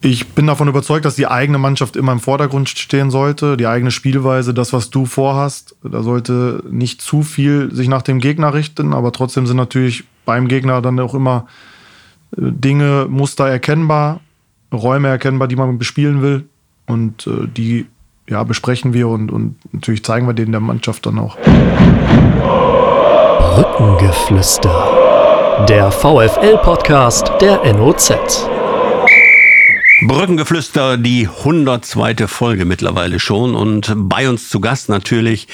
Ich bin davon überzeugt, dass die eigene Mannschaft immer im Vordergrund stehen sollte. Die eigene Spielweise, das, was du vorhast. Da sollte nicht zu viel sich nach dem Gegner richten, aber trotzdem sind natürlich beim Gegner dann auch immer äh, Dinge, Muster erkennbar, Räume erkennbar, die man bespielen will. Und äh, die ja, besprechen wir und, und natürlich zeigen wir denen der Mannschaft dann auch. Brückengeflüster. Der VFL-Podcast der NOZ. Brückengeflüster, die 102. Folge mittlerweile schon und bei uns zu Gast natürlich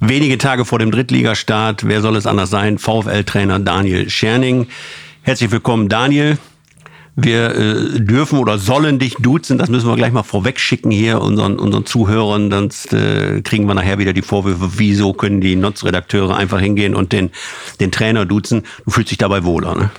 wenige Tage vor dem Drittligastart, wer soll es anders sein, VfL-Trainer Daniel Scherning. Herzlich willkommen, Daniel. Wir äh, dürfen oder sollen dich duzen, das müssen wir gleich mal vorweg schicken hier unseren, unseren Zuhörern, sonst äh, kriegen wir nachher wieder die Vorwürfe, wieso können die Notz-Redakteure einfach hingehen und den, den Trainer duzen. Du fühlst dich dabei wohler, ne?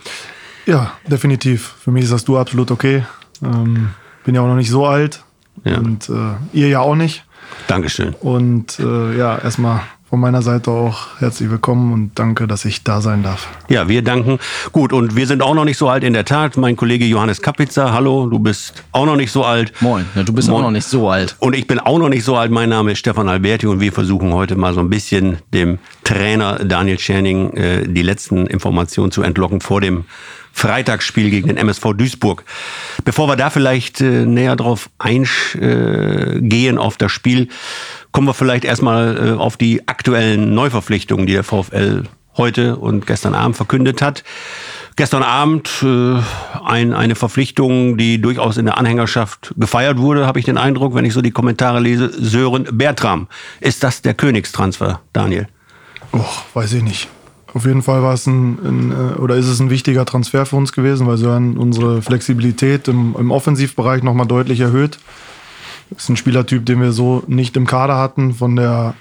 Ja, definitiv. Für mich ist das du absolut okay. Ähm, bin ja auch noch nicht so alt. Ja. Und äh, ihr ja auch nicht. Dankeschön. Und äh, ja, erstmal von meiner Seite auch herzlich willkommen und danke, dass ich da sein darf. Ja, wir danken. Gut, und wir sind auch noch nicht so alt in der Tat. Mein Kollege Johannes Kapitzer, hallo, du bist auch noch nicht so alt. Moin, ja, du bist Moin. auch noch nicht so alt. Und ich bin auch noch nicht so alt. Mein Name ist Stefan Alberti und wir versuchen heute mal so ein bisschen dem Trainer Daniel Scherning äh, die letzten Informationen zu entlocken vor dem Freitagsspiel gegen den MSV Duisburg. Bevor wir da vielleicht äh, näher drauf eingehen auf das Spiel, kommen wir vielleicht erstmal äh, auf die aktuellen Neuverpflichtungen, die der VfL heute und gestern Abend verkündet hat. Gestern Abend äh, ein, eine Verpflichtung, die durchaus in der Anhängerschaft gefeiert wurde, habe ich den Eindruck, wenn ich so die Kommentare lese. Sören Bertram. Ist das der Königstransfer, Daniel? Och, weiß ich nicht. Auf jeden Fall war es ein, ein, äh, oder ist es ein wichtiger Transfer für uns gewesen, weil Sören unsere Flexibilität im, im Offensivbereich nochmal deutlich erhöht. Das ist ein Spielertyp, den wir so nicht im Kader hatten, von, der,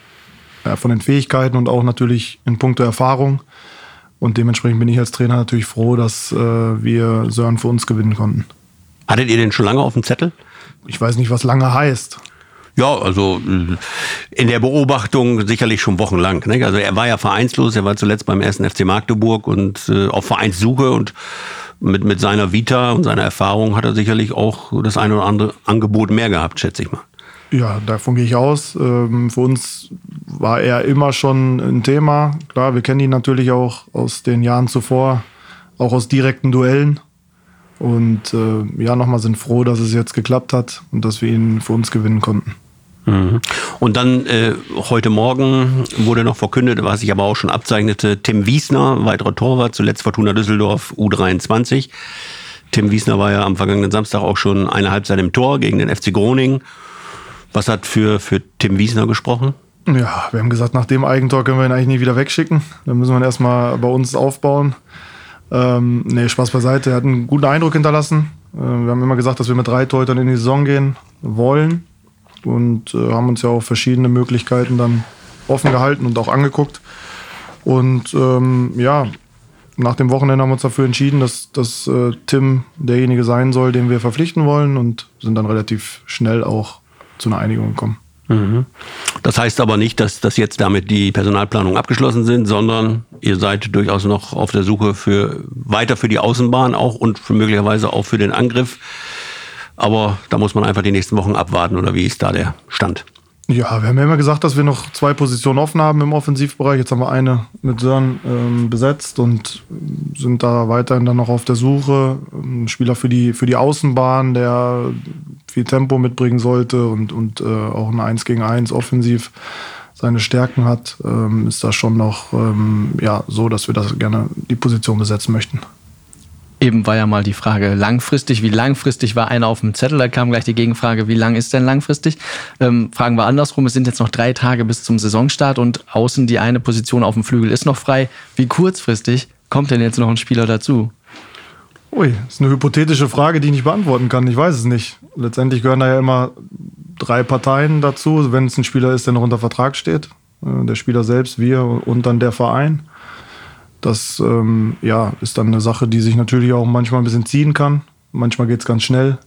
ja, von den Fähigkeiten und auch natürlich in puncto Erfahrung. Und dementsprechend bin ich als Trainer natürlich froh, dass äh, wir Sören für uns gewinnen konnten. Hattet ihr den schon lange auf dem Zettel? Ich weiß nicht, was lange heißt. Ja, also in der Beobachtung sicherlich schon wochenlang. Ne? Also er war ja vereinslos, er war zuletzt beim ersten FC Magdeburg und äh, auf Vereinssuche und mit, mit seiner Vita und seiner Erfahrung hat er sicherlich auch das eine oder andere Angebot mehr gehabt, schätze ich mal. Ja, davon gehe ich aus. Ähm, für uns war er immer schon ein Thema. Klar, wir kennen ihn natürlich auch aus den Jahren zuvor, auch aus direkten Duellen. Und äh, ja, nochmal sind froh, dass es jetzt geklappt hat und dass wir ihn für uns gewinnen konnten. Mhm. Und dann äh, heute Morgen wurde noch verkündet, was sich aber auch schon abzeichnete, Tim Wiesner, weiterer Torwart, zuletzt Fortuna Düsseldorf U23. Tim Wiesner war ja am vergangenen Samstag auch schon eine Halbzeit im Tor gegen den FC Groningen. Was hat für, für Tim Wiesner gesprochen? Ja, wir haben gesagt, nach dem Eigentor können wir ihn eigentlich nie wieder wegschicken. Dann müssen wir ihn erstmal bei uns aufbauen. Ähm, nee, Spaß beiseite. Er hat einen guten Eindruck hinterlassen. Äh, wir haben immer gesagt, dass wir mit drei Torhütern in die Saison gehen wollen und äh, haben uns ja auch verschiedene Möglichkeiten dann offen gehalten und auch angeguckt. Und ähm, ja, nach dem Wochenende haben wir uns dafür entschieden, dass, dass äh, Tim derjenige sein soll, den wir verpflichten wollen und sind dann relativ schnell auch zu einer Einigung gekommen. Mhm. Das heißt aber nicht, dass, dass jetzt damit die Personalplanung abgeschlossen sind, sondern ihr seid durchaus noch auf der Suche für weiter für die Außenbahn auch und möglicherweise auch für den Angriff. Aber da muss man einfach die nächsten Wochen abwarten oder wie ist da der Stand? Ja, wir haben ja immer gesagt, dass wir noch zwei Positionen offen haben im Offensivbereich. Jetzt haben wir eine mit Sören ähm, besetzt und sind da weiterhin dann noch auf der Suche. Ein Spieler für die, für die Außenbahn, der viel Tempo mitbringen sollte und, und äh, auch ein 1 gegen 1 offensiv seine Stärken hat, ähm, ist das schon noch ähm, ja, so, dass wir das gerne die Position besetzen möchten. Eben war ja mal die Frage langfristig. Wie langfristig war einer auf dem Zettel? Da kam gleich die Gegenfrage, wie lang ist denn langfristig? Ähm, fragen wir andersrum. Es sind jetzt noch drei Tage bis zum Saisonstart und außen die eine Position auf dem Flügel ist noch frei. Wie kurzfristig kommt denn jetzt noch ein Spieler dazu? Ui, ist eine hypothetische Frage, die ich nicht beantworten kann. Ich weiß es nicht. Letztendlich gehören da ja immer drei Parteien dazu, wenn es ein Spieler ist, der noch unter Vertrag steht. Äh, der Spieler selbst, wir und dann der Verein. Das ähm, ja, ist dann eine Sache, die sich natürlich auch manchmal ein bisschen ziehen kann. Manchmal geht es ganz schnell.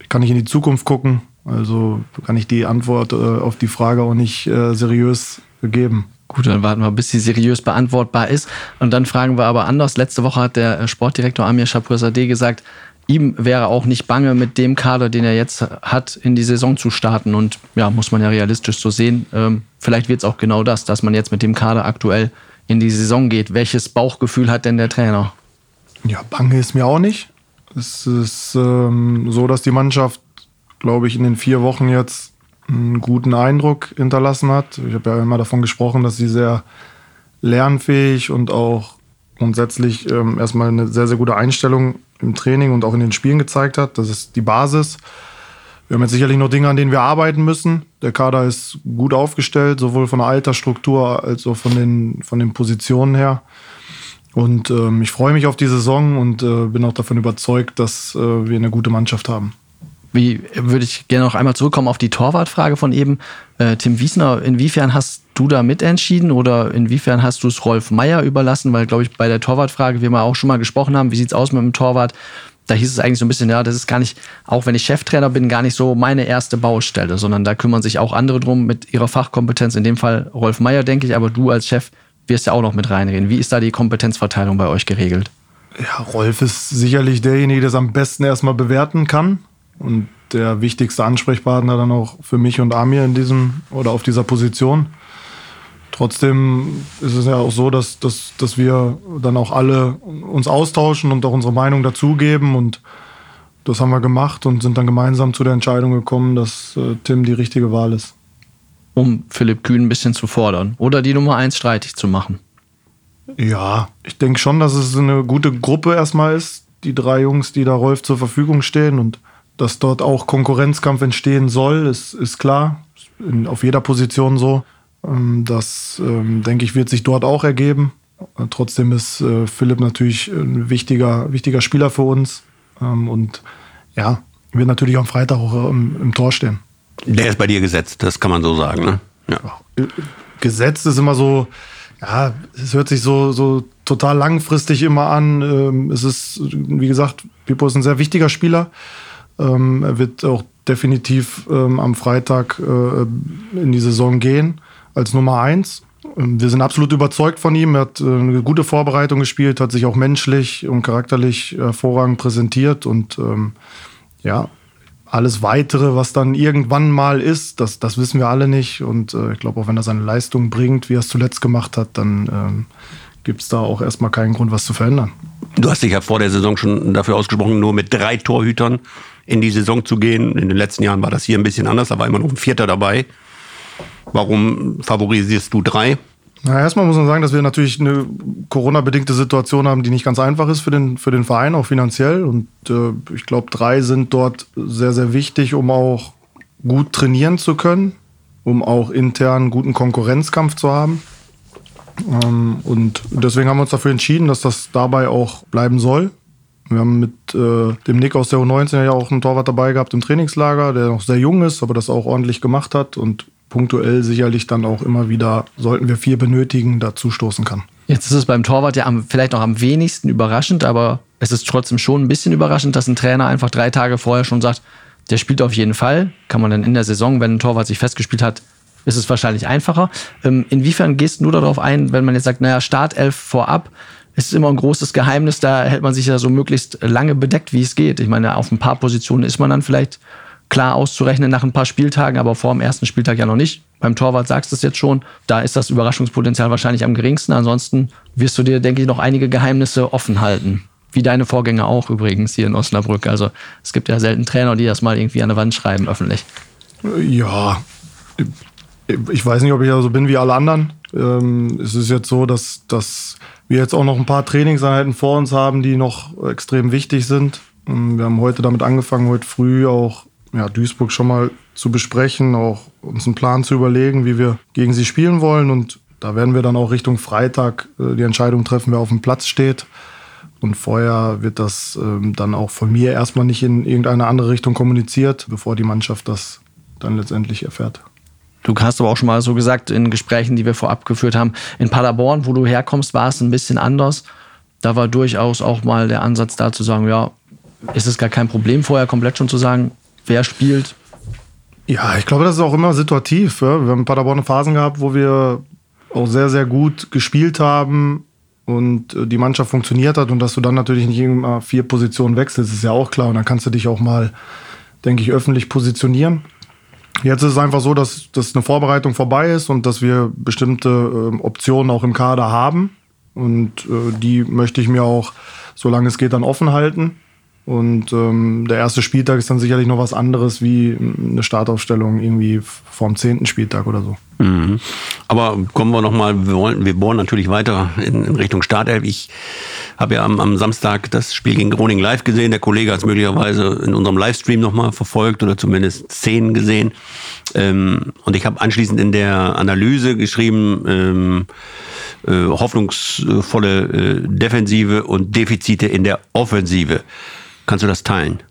Ich kann nicht in die Zukunft gucken. Also kann ich die Antwort äh, auf die Frage auch nicht äh, seriös geben. Gut, dann warten wir, bis sie seriös beantwortbar ist. Und dann fragen wir aber anders. Letzte Woche hat der Sportdirektor Amir Shapurzadeh gesagt, ihm wäre auch nicht bange, mit dem Kader, den er jetzt hat, in die Saison zu starten. Und ja, muss man ja realistisch so sehen. Ähm, vielleicht wird es auch genau das, dass man jetzt mit dem Kader aktuell in die Saison geht. Welches Bauchgefühl hat denn der Trainer? Ja, bange ist mir auch nicht. Es ist ähm, so, dass die Mannschaft, glaube ich, in den vier Wochen jetzt einen guten Eindruck hinterlassen hat. Ich habe ja immer davon gesprochen, dass sie sehr lernfähig und auch grundsätzlich ähm, erstmal eine sehr, sehr gute Einstellung im Training und auch in den Spielen gezeigt hat. Das ist die Basis. Wir haben jetzt sicherlich noch Dinge, an denen wir arbeiten müssen. Der Kader ist gut aufgestellt, sowohl von der Altersstruktur als auch von den, von den Positionen her. Und ähm, ich freue mich auf die Saison und äh, bin auch davon überzeugt, dass äh, wir eine gute Mannschaft haben. Wie würde ich gerne noch einmal zurückkommen auf die Torwartfrage von eben. Äh, Tim Wiesner, inwiefern hast du da mitentschieden oder inwiefern hast du es Rolf Meier überlassen? Weil, glaube ich, bei der Torwartfrage wir auch schon mal gesprochen haben, wie sieht es aus mit dem Torwart? Da hieß es eigentlich so ein bisschen, ja, das ist gar nicht, auch wenn ich Cheftrainer bin, gar nicht so meine erste Baustelle, sondern da kümmern sich auch andere drum mit ihrer Fachkompetenz. In dem Fall Rolf Meier, denke ich, aber du als Chef wirst ja auch noch mit reinreden. Wie ist da die Kompetenzverteilung bei euch geregelt? Ja, Rolf ist sicherlich derjenige, der es am besten erstmal bewerten kann und der wichtigste Ansprechpartner dann auch für mich und Amir in diesem oder auf dieser Position. Trotzdem ist es ja auch so, dass, dass, dass wir dann auch alle uns austauschen und auch unsere Meinung dazugeben. Und das haben wir gemacht und sind dann gemeinsam zu der Entscheidung gekommen, dass äh, Tim die richtige Wahl ist. Um Philipp Kühn ein bisschen zu fordern oder die Nummer eins streitig zu machen. Ja, ich denke schon, dass es eine gute Gruppe erstmal ist. Die drei Jungs, die da Rolf zur Verfügung stehen und dass dort auch Konkurrenzkampf entstehen soll, ist, ist klar. In, auf jeder Position so. Ähm, das, ähm, denke ich, wird sich dort auch ergeben. Äh, trotzdem ist äh, Philipp natürlich ein wichtiger, wichtiger Spieler für uns. Ähm, und ja, wird natürlich am Freitag auch im, im, Tor stehen. Der ist bei dir gesetzt, das kann man so sagen. Ne? Ja. Äh, gesetzt ist immer so, ja, es hört sich so, so total langfristig immer an. Es ist, wie gesagt, Pipo ist ein sehr wichtiger Spieler. er wird auch definitiv am Freitag in die Saison gehen als Nummer eins. Ähm, wir sind absolut überzeugt von ihm. Er hat äh, eine gute Vorbereitung gespielt, hat sich auch menschlich und charakterlich hervorragend präsentiert und ähm, ja, alles weitere, was dann irgendwann mal ist, das, das wissen wir alle nicht. Und äh, ich glaube, auch wenn er seine Leistung bringt, wie er es zuletzt gemacht hat, dann ähm, gibt es da auch erstmal keinen Grund, was zu verändern. Du hast dich ja vor der Saison schon dafür ausgesprochen, nur mit drei Torhütern in die Saison zu gehen. In den letzten Jahren war das hier ein bisschen anders, da war immer noch ein Vierter dabei. Warum favorisierst du drei? Na, erstmal muss man sagen, dass wir natürlich eine Corona-bedingte Situation haben, die nicht ganz einfach ist für den, für den Verein, auch finanziell. Und äh, ich glaube, drei sind dort sehr, sehr wichtig, um auch gut trainieren zu können, um auch intern guten Konkurrenzkampf zu haben. Ähm, und deswegen haben wir uns dafür entschieden, dass das dabei auch bleiben soll. Wir haben mit äh, dem Nick aus der U19 ja auch einen Torwart dabei gehabt im Trainingslager, der noch sehr jung ist, aber das auch ordentlich gemacht hat und punktuell sicherlich dann auch immer wieder, sollten wir vier benötigen, dazu stoßen kann. Jetzt ist es beim Torwart ja am, vielleicht noch am wenigsten überraschend, aber es ist trotzdem schon ein bisschen überraschend, dass ein Trainer einfach drei Tage vorher schon sagt, der spielt auf jeden Fall. Kann man dann in der Saison, wenn ein Torwart sich festgespielt hat, ist es wahrscheinlich einfacher. Ähm, inwiefern gehst du darauf ein, wenn man jetzt sagt, naja, Startelf vorab, ist immer ein großes Geheimnis, da hält man sich ja so möglichst lange bedeckt, wie es geht. Ich meine, auf ein paar Positionen ist man dann vielleicht klar auszurechnen nach ein paar Spieltagen, aber vor dem ersten Spieltag ja noch nicht. Beim Torwart sagst du es jetzt schon, da ist das Überraschungspotenzial wahrscheinlich am geringsten. Ansonsten wirst du dir, denke ich, noch einige Geheimnisse offen halten. Wie deine Vorgänger auch übrigens hier in Osnabrück. Also es gibt ja selten Trainer, die das mal irgendwie an der Wand schreiben, öffentlich. Ja, ich weiß nicht, ob ich ja so bin wie alle anderen. Ähm, es ist jetzt so, dass, dass wir jetzt auch noch ein paar Trainingseinheiten vor uns haben, die noch extrem wichtig sind. Ähm, wir haben heute damit angefangen, heute früh auch ja, Duisburg schon mal zu besprechen, auch uns einen Plan zu überlegen, wie wir gegen sie spielen wollen. Und da werden wir dann auch Richtung Freitag äh, die Entscheidung treffen, wer auf dem Platz steht. Und vorher wird das ähm, dann auch von mir erstmal nicht in irgendeine andere Richtung kommuniziert, bevor die Mannschaft das dann letztendlich erfährt. Du hast aber auch schon mal so gesagt in Gesprächen, die wir vorab geführt haben, in Paderborn, wo du herkommst, war es ein bisschen anders. Da war durchaus auch mal der Ansatz da zu sagen, ja, ist es gar kein Problem vorher komplett schon zu sagen, wer spielt? Ja, ich glaube, das ist auch immer situativ. Ja. Wir haben Paderborn Phasen gehabt, wo wir auch sehr, sehr gut gespielt haben, und äh, die Mannschaft funktioniert hat und dass du dann natürlich nicht immer vier Positionen wechselst, ist ja auch klar. Und dann kannst du dich auch mal, denke ich, öffentlich positionieren. Jetzt ist es einfach so, dass, dass eine Vorbereitung vorbei ist und dass wir bestimmte äh, Optionen auch im Kader haben. Und äh, die möchte ich mir auch, solange es geht, dann offen halten. Und ähm, der erste Spieltag ist dann sicherlich noch was anderes wie eine Startaufstellung irgendwie vom zehnten Spieltag oder so. Mhm. Aber kommen wir nochmal, wir, wir bohren natürlich weiter in, in Richtung Startelf. Ich habe ja am, am, Samstag das Spiel gegen Groningen live gesehen. Der Kollege hat es möglicherweise in unserem Livestream nochmal verfolgt oder zumindest Szenen gesehen. Ähm, und ich habe anschließend in der Analyse geschrieben, ähm, äh, hoffnungsvolle äh, Defensive und Defizite in der Offensive. Kannst du das teilen?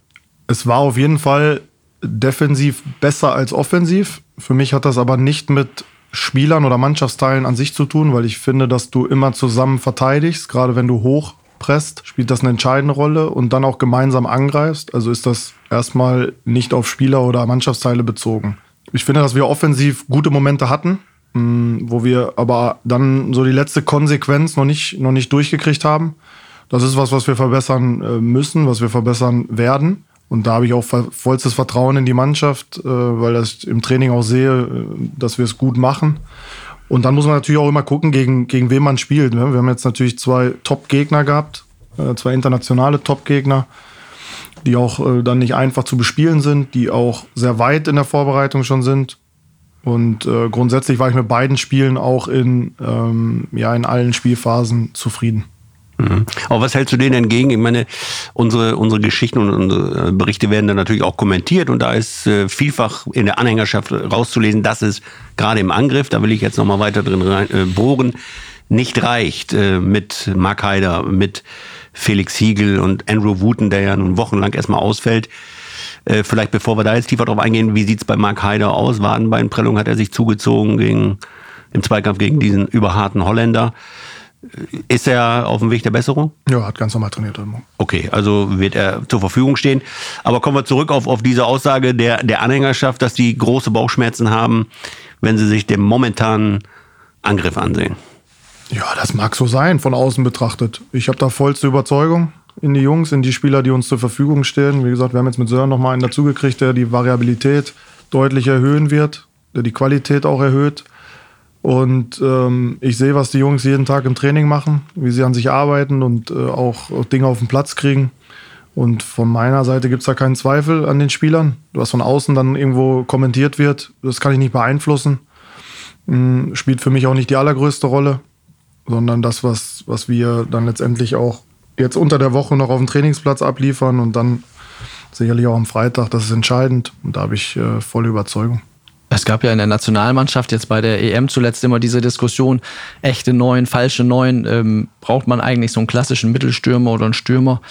Es war auf jeden Fall defensiv besser als offensiv. Für mich hat das aber nicht mit Spielern oder Mannschaftsteilen an sich zu tun, weil ich finde, dass du immer zusammen verteidigst, gerade wenn du hoch presst, spielt das eine entscheidende Rolle und dann auch gemeinsam angreifst. Also ist das erstmal nicht auf Spieler oder Mannschaftsteile bezogen. Ich finde, dass wir offensiv gute Momente hatten, mm, wo wir aber dann so die letzte Konsequenz noch nicht, noch nicht durchgekriegt haben. Das ist was, was wir verbessern äh, müssen, was wir verbessern werden. Und da habe ich auch vollstes Vertrauen in die Mannschaft, äh, weil ich im Training auch sehe, äh, dass wir es gut machen. Und dann muss man natürlich auch immer gucken, gegen, gegen wen man spielt. Ne? Wir haben jetzt natürlich zwei Top-Gegner gehabt, zwei internationale Top-Gegner, die auch dann nicht einfach zu bespielen sind, die auch sehr weit in der Vorbereitung schon sind. Und grundsätzlich war ich mit beiden Spielen auch in, ähm, ja, in allen Spielphasen zufrieden. Mhm. Aber was hältst du denen entgegen? Ich meine, unsere, unsere Geschichten und unsere äh, Berichte werden dann natürlich auch kommentiert und da ist äh, vielfach in der Anhängerschaft rauszulesen, dass es gerade im Angriff, da will ich jetzt nochmal weiter drin rein, äh, bohren, nicht reicht äh, mit Mark Haider, mit Felix Hiegel und Andrew Wooten, der ja nun wochenlang erstmal ausfällt. Äh, vielleicht bevor wir da jetzt tiefer drauf eingehen, wie sieht's bei Mark Haider aus? Wadenbeinprellung hat er sich zugezogen gegen, im Zweikampf gegen diesen überharten Holländer. Ist er auf dem Weg der Besserung? Ja, hat ganz normal trainiert. Okay, also wird er zur Verfügung stehen. Aber kommen wir zurück auf, auf diese Aussage der, der Anhängerschaft, dass die große Bauchschmerzen haben, wenn sie sich den momentanen Angriff ansehen. Ja, das mag so sein, von außen betrachtet. Ich habe da vollste Überzeugung in die Jungs, in die Spieler, die uns zur Verfügung stehen. Wie gesagt, wir haben jetzt mit Sören nochmal einen dazugekriegt, der die Variabilität deutlich erhöhen wird, der die Qualität auch erhöht. Und ähm, ich sehe, was die Jungs jeden Tag im Training machen, wie sie an sich arbeiten und äh, auch, Dinge auf den Platz kriegen. Und von meiner Seite gibt es da keinen Zweifel an den Spielern. Was von außen dann irgendwo kommentiert wird, das kann ich nicht beeinflussen. Ähm, spielt für mich auch nicht die allergrößte Rolle, sondern das, was, was wir dann letztendlich auch jetzt unter der Woche noch auf dem Trainingsplatz abliefern und dann sicherlich auch am Freitag, das ist entscheidend. Und da habe ich äh, volle Überzeugung. Es gab ja in der Nationalmannschaft jetzt bei der EM zuletzt immer diese Diskussion, echte Neun, falsche Neun, ähm, braucht man eigentlich so einen klassischen Mittelstürmer oder einen Stürmer?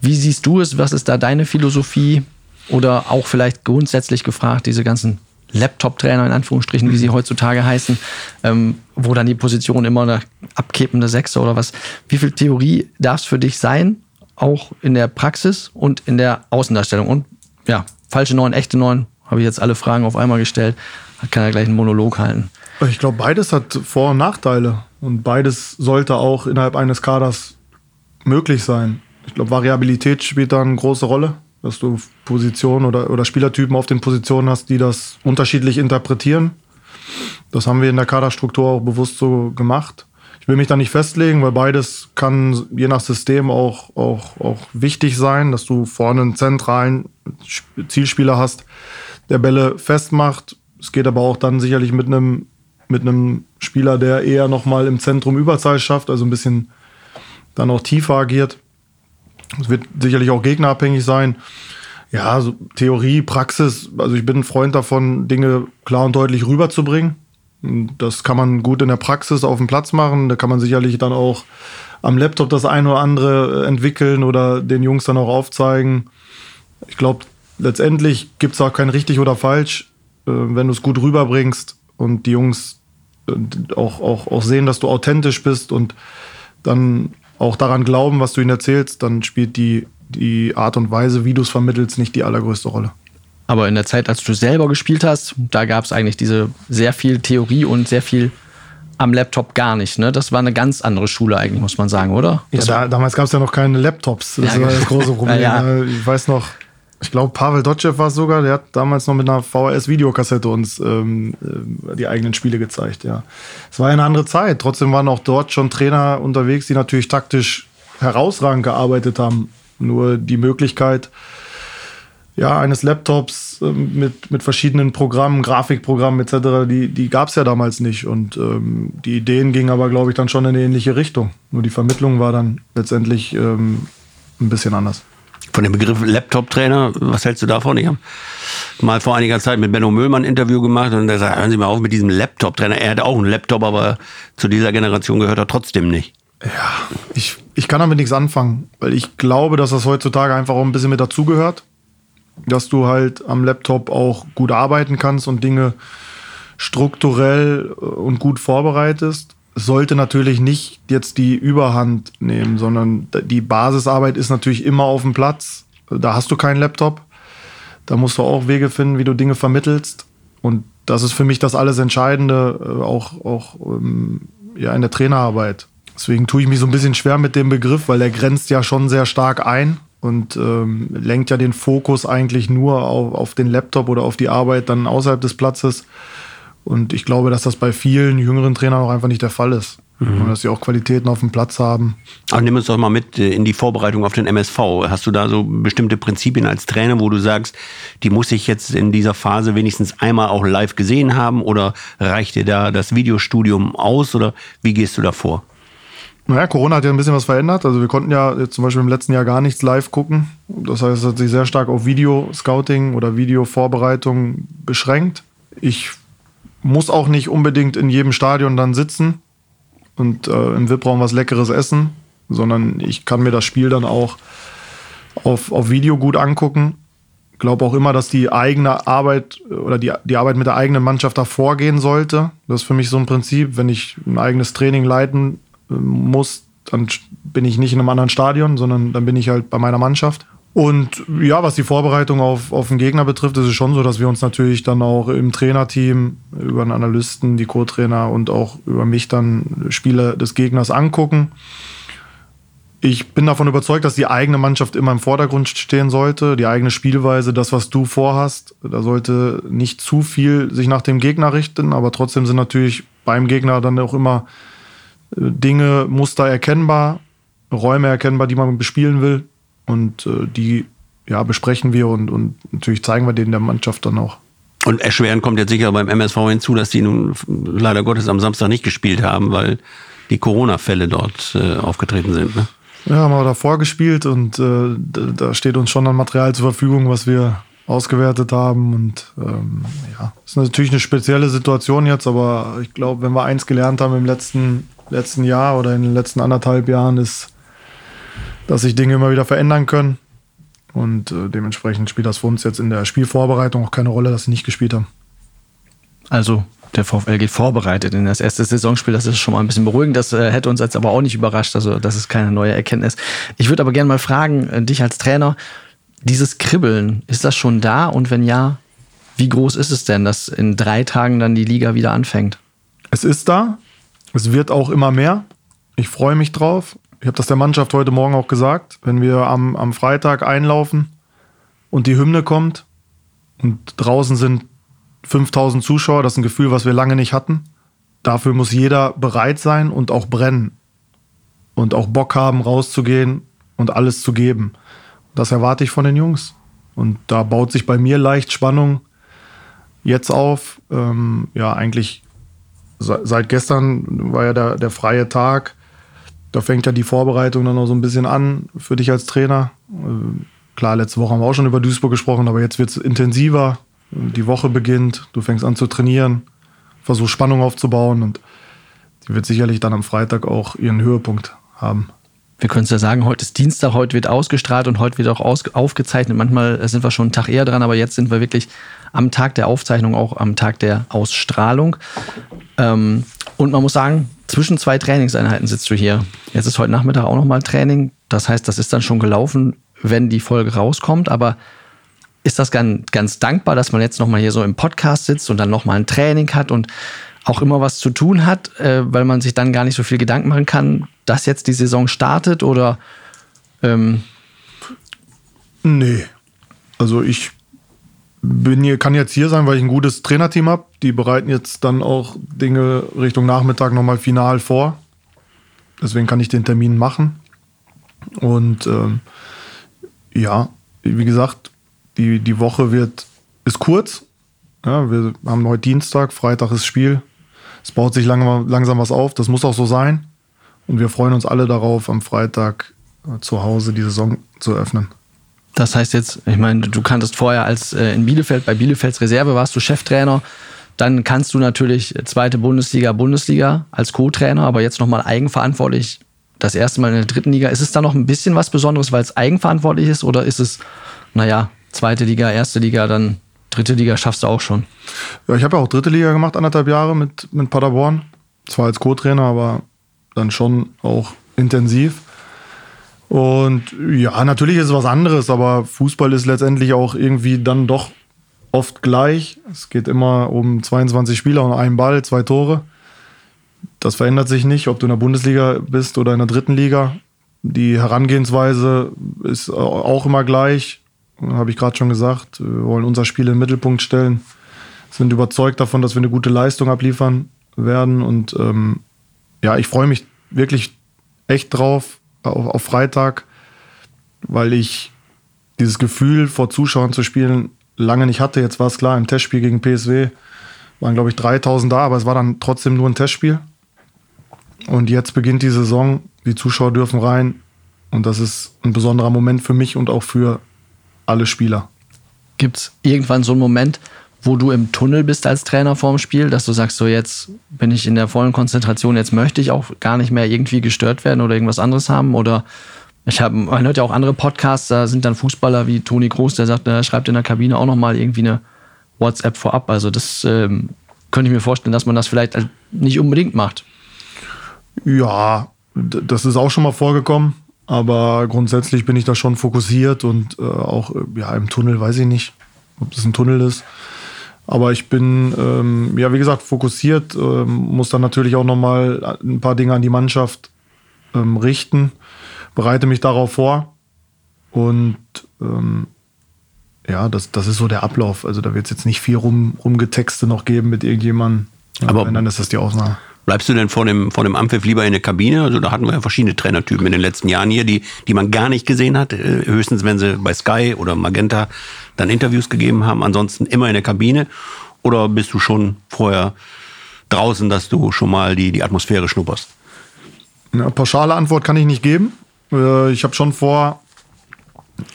Wie siehst du es? Was ist da deine Philosophie? Oder auch vielleicht grundsätzlich gefragt, diese ganzen Laptop-Trainer in Anführungsstrichen, wie sie heutzutage heißen, ähm, wo dann die Position immer eine abkippende Sechse oder was. Wie viel Theorie darf es für dich sein, auch in der Praxis und in der Außendarstellung? Und ja, falsche Neun, echte Neun, habe ich jetzt alle Fragen auf einmal gestellt. Kann er gleich einen Monolog halten. Ich glaube, beides hat Vor- und Nachteile. Und beides sollte auch innerhalb eines Kaders möglich sein. Ich glaube, Variabilität spielt da eine große Rolle, dass du Positionen oder, oder Spielertypen auf den Positionen hast, die das unterschiedlich interpretieren. Das haben wir in der Kaderstruktur auch bewusst so gemacht. Ich will mich da nicht festlegen, weil beides kann je nach System auch, auch, auch wichtig sein, dass du vorne einen zentralen Zielspieler hast, der Bälle festmacht. Es geht aber auch dann sicherlich mit einem mit einem Spieler, der eher noch mal im Zentrum Überzahl schafft, also ein bisschen dann auch tiefer agiert. Es wird sicherlich auch gegnerabhängig sein. Ja, so Theorie, Praxis, also ich bin ein Freund davon, Dinge klar und deutlich rüberzubringen. Das kann man gut in der Praxis auf dem Platz machen. Da kann man sicherlich dann auch am Laptop das eine oder andere entwickeln oder den Jungs dann auch aufzeigen. Ich glaube, letztendlich gibt es auch kein richtig oder falsch, äh, wenn du es gut rüberbringst und die Jungs äh, auch, auch, auch sehen, dass du authentisch bist und dann auch daran glauben, was du ihnen erzählst, dann spielt die, die Art und Weise, wie du es vermittelst, nicht die allergrößte Rolle. Aber in der Zeit, als du selber gespielt hast, da gab es eigentlich diese sehr viel Theorie und sehr viel am Laptop gar nicht. Ne? Das war eine ganz andere Schule eigentlich, muss man sagen, oder? Ja, da, damals gab es ja noch keine Laptops. Das Ja, war das genau. große Problem. Ja, ja. Ich weiß noch, ich glaube, Pavel Dotschew war es sogar, der hat damals noch mit einer VHS-Videokassette uns ähm, äh, die eigenen Spiele gezeigt. Ja, Es war eine andere Zeit. Trotzdem waren auch dort schon Trainer unterwegs, die natürlich taktisch herausragend gearbeitet haben. Nur die Möglichkeit, ja, eines Laptops ähm, mit, mit verschiedenen Programmen, Grafikprogrammen etc., die, die gab es ja damals nicht. Und ähm, die Ideen gingen aber, glaube ich, dann schon in eine ähnliche Richtung. Nur die Vermittlung war dann letztendlich ähm, ein bisschen anders. Von dem Begriff Laptop-Trainer, was hältst du davon? Ich habe mal vor einiger Zeit mit Benno Müllmann ein Interview gemacht und er sagt, hören Sie mal auf mit diesem Laptop-Trainer. Er hat auch einen Laptop, aber zu dieser Generation gehört er trotzdem nicht. Ich, ich kann damit nichts anfangen, weil ich glaube, dass das heutzutage einfach auch ein bisschen mit dazugehört. Dass du halt am Laptop auch gut arbeiten kannst und Dinge strukturell äh, und gut vorbereitest. Sollte natürlich nicht jetzt die Überhand nehmen, sondern die Basisarbeit ist natürlich immer auf dem Platz. Da hast du keinen Laptop. Da musst du auch Wege finden, wie du Dinge vermittelst. Und das ist für mich das alles Entscheidende, äh, auch, auch ähm, ja, in der Trainerarbeit. Deswegen tue ich mich so ein bisschen schwer mit dem Begriff, weil er grenzt ja schon sehr stark ein und ähm, lenkt ja den Fokus eigentlich nur auf, auf den Laptop oder auf die Arbeit dann außerhalb des Platzes. Und ich glaube, dass das bei vielen jüngeren Trainern auch einfach nicht der Fall ist. Und dass sie auch Qualitäten auf dem Platz haben. Aber nimm uns doch mal mit äh, in die Vorbereitung auf den MSV. Hast du da so bestimmte Prinzipien als Trainer, wo du sagst, die muss ich jetzt in dieser Phase wenigstens einmal auch live gesehen haben oder reicht dir da das Videostudium aus oder wie gehst du da vor? Naja, Corona hat ja ein bisschen was verändert. Also wir konnten ja zum Beispiel im letzten Jahr gar nichts live gucken. Das heißt, es hat sich sehr stark auf Video-Scouting oder Videovorbereitung beschränkt. Ich muss auch nicht unbedingt in jedem Stadion dann sitzen und äh, im VIP-Raum was Leckeres essen, sondern ich kann mir das Spiel dann auch auf, auf Video gut angucken. Ich glaube auch immer, dass die eigene Arbeit oder die, die Arbeit mit der eigenen Mannschaft davor gehen sollte. Das ist für mich so ein Prinzip. Wenn ich ein eigenes Training leiten äh, muss, dann bin ich nicht in einem anderen Stadion, sondern dann bin ich halt bei meiner Mannschaft. Und ja, was die Vorbereitung auf, auf den Gegner betrifft, ist es schon so, dass wir uns natürlich dann auch im Trainerteam über einen Analysten, die Co-Trainer und auch über mich dann Spiele des Gegners angucken. Ich bin davon überzeugt, dass die eigene Mannschaft immer im Vordergrund stehen sollte, die eigene Spielweise, das, was du vorhast. Da sollte nicht zu viel sich nach dem Gegner richten, aber trotzdem sind natürlich beim Gegner dann auch immer äh, Dinge, Muster erkennbar, Räume erkennbar, die man bespielen will. Und äh, die ja, besprechen wir und, und natürlich zeigen wir denen der Mannschaft dann auch. Und erschwerend kommt jetzt sicher beim MSV hinzu, dass die nun leider Gottes am Samstag nicht gespielt haben, weil die Corona-Fälle dort äh, aufgetreten sind. Ne? Ja, haben wir davor gespielt und äh, da steht uns schon an Material zur Verfügung, was wir ausgewertet haben. Und ähm, ja, ist natürlich eine spezielle Situation jetzt, aber ich glaube, wenn wir eins gelernt haben im letzten, letzten Jahr oder in den letzten anderthalb Jahren, ist, dass sich Dinge immer wieder verändern können. Und äh, dementsprechend spielt das für uns jetzt in der Spielvorbereitung auch keine Rolle, dass sie nicht gespielt haben. Also der VfL geht vorbereitet in das erste Saisonspiel. Das ist schon mal ein bisschen beruhigend. Das äh, hätte uns jetzt aber auch nicht überrascht. Also das ist keine neue Erkenntnis. Ich würde aber gerne mal fragen, äh, dich als Trainer, dieses Kribbeln, ist das schon da? Und wenn ja, wie groß ist es denn, dass in drei Tagen dann die Liga wieder anfängt? Es ist da. Es wird auch immer mehr. Ich freue mich drauf. Ich habe das der Mannschaft heute Morgen auch gesagt. Wenn wir am, am Freitag einlaufen und die Hymne kommt und draußen sind 5000 Zuschauer, das ist ein Gefühl, was wir lange nicht hatten. Dafür muss jeder bereit sein und auch brennen. Und auch Bock haben, rauszugehen und alles zu geben. Das erwarte ich von den Jungs. Und da baut sich bei mir leicht Spannung jetzt auf. Ähm, ja, eigentlich se- seit gestern war ja der, der freie Tag. Da fängt ja die Vorbereitung dann noch so ein bisschen an für dich als Trainer. Äh, Klar, letzte Woche haben wir auch schon über Duisburg gesprochen, aber jetzt wird es intensiver. Die Woche beginnt, du fängst an zu trainieren, versuchst Spannung aufzubauen und die wird sicherlich dann am Freitag auch ihren Höhepunkt haben. Wir können es ja sagen, heute ist Dienstag, heute wird ausgestrahlt und heute wird auch aufgezeichnet. Manchmal sind wir schon einen Tag eher dran, aber jetzt sind wir wirklich am Tag der Aufzeichnung, auch am Tag der Ausstrahlung. Ähm, und man muss sagen, zwischen zwei Trainingseinheiten sitzt du hier. Jetzt ist heute Nachmittag auch nochmal Training. Das heißt, das ist dann schon gelaufen, wenn die Folge rauskommt. Aber ist das ganz, ganz dankbar, dass man jetzt nochmal hier so im Podcast sitzt und dann nochmal ein Training hat und auch immer was zu tun hat, äh, weil man sich dann gar nicht so viel Gedanken machen kann, dass jetzt die Saison startet oder ähm Nee. Also ich bin hier, kann jetzt hier sein, weil ich ein gutes Trainerteam habe. Die bereiten jetzt dann auch Dinge Richtung Nachmittag nochmal final vor. Deswegen kann ich den Termin machen. Und ähm, ja, wie gesagt, die, die Woche wird, ist kurz. Ja, wir haben heute Dienstag, Freitag ist Spiel. Es baut sich lang, langsam was auf. Das muss auch so sein. Und wir freuen uns alle darauf, am Freitag äh, zu Hause die Saison zu öffnen. Das heißt jetzt, ich meine, du kanntest vorher als äh, in Bielefeld, bei Bielefelds Reserve warst du Cheftrainer. Dann kannst du natürlich zweite Bundesliga, Bundesliga als Co-Trainer, aber jetzt nochmal eigenverantwortlich das erste Mal in der dritten Liga. Ist es da noch ein bisschen was Besonderes, weil es eigenverantwortlich ist oder ist es, naja, zweite Liga, erste Liga, dann dritte Liga schaffst du auch schon? Ja, ich habe ja auch dritte Liga gemacht, anderthalb Jahre mit, mit Paderborn. Zwar als Co-Trainer, aber dann schon auch intensiv. Und ja, natürlich ist es was anderes, aber Fußball ist letztendlich auch irgendwie dann doch oft gleich. Es geht immer um 22 Spieler und einen Ball, zwei Tore. Das verändert sich nicht, ob du in der Bundesliga bist oder in der dritten Liga. Die Herangehensweise ist auch immer gleich. Habe ich gerade schon gesagt. Wir wollen unser Spiel in den Mittelpunkt stellen. Sind überzeugt davon, dass wir eine gute Leistung abliefern werden. Und ähm, ja, ich freue mich wirklich echt drauf, auf, auf Freitag, weil ich dieses Gefühl, vor Zuschauern zu spielen, lange nicht hatte. Jetzt war es klar, im Testspiel gegen PSW waren, glaube ich, 3000 da, aber es war dann trotzdem nur ein Testspiel. Und jetzt beginnt die Saison, die Zuschauer dürfen rein und das ist ein besonderer Moment für mich und auch für alle Spieler. Gibt es irgendwann so einen Moment, wo du im Tunnel bist als Trainer vorm Spiel, dass du sagst, so jetzt bin ich in der vollen Konzentration, jetzt möchte ich auch gar nicht mehr irgendwie gestört werden oder irgendwas anderes haben oder ich habe, man hört ja auch andere Podcasts, da sind dann Fußballer wie Toni Groß, der sagt, er schreibt in der Kabine auch nochmal irgendwie eine WhatsApp vorab. Also das ähm, könnte ich mir vorstellen, dass man das vielleicht nicht unbedingt macht. Ja, das ist auch schon mal vorgekommen, aber grundsätzlich bin ich da schon fokussiert und äh, auch äh, ja, im Tunnel weiß ich nicht, ob das ein Tunnel ist. Aber ich bin, ähm, ja, wie gesagt, fokussiert, ähm, muss dann natürlich auch nochmal ein paar Dinge an die Mannschaft ähm, richten, bereite mich darauf vor. Und ähm, ja, das, das ist so der Ablauf. Also da wird es jetzt nicht viel rum, rumgetexte noch geben mit irgendjemandem. Aber wenn, dann ist das die Ausnahme. Bleibst du denn vor dem, vor dem Ampfiff lieber in der Kabine? Also da hatten wir ja verschiedene Trainertypen in den letzten Jahren hier, die, die man gar nicht gesehen hat. Äh, höchstens, wenn sie bei Sky oder Magenta dann Interviews gegeben haben. Ansonsten immer in der Kabine. Oder bist du schon vorher draußen, dass du schon mal die, die Atmosphäre schnupperst? Eine pauschale Antwort kann ich nicht geben. Äh, ich habe schon vor,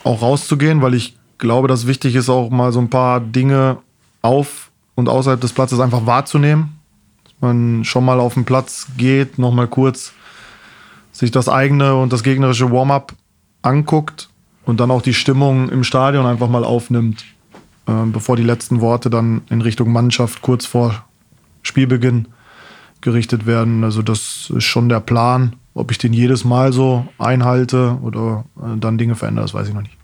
auch rauszugehen, weil ich glaube, dass wichtig ist, auch mal so ein paar Dinge auf und außerhalb des Platzes einfach wahrzunehmen man schon mal auf den Platz geht, noch mal kurz sich das eigene und das gegnerische Warm-up anguckt und dann auch die Stimmung im Stadion einfach mal aufnimmt, äh, bevor die letzten Worte dann in Richtung Mannschaft kurz vor Spielbeginn gerichtet werden. Also das ist schon der Plan. Ob ich den jedes Mal so einhalte oder äh, dann Dinge verändere, das weiß ich noch nicht.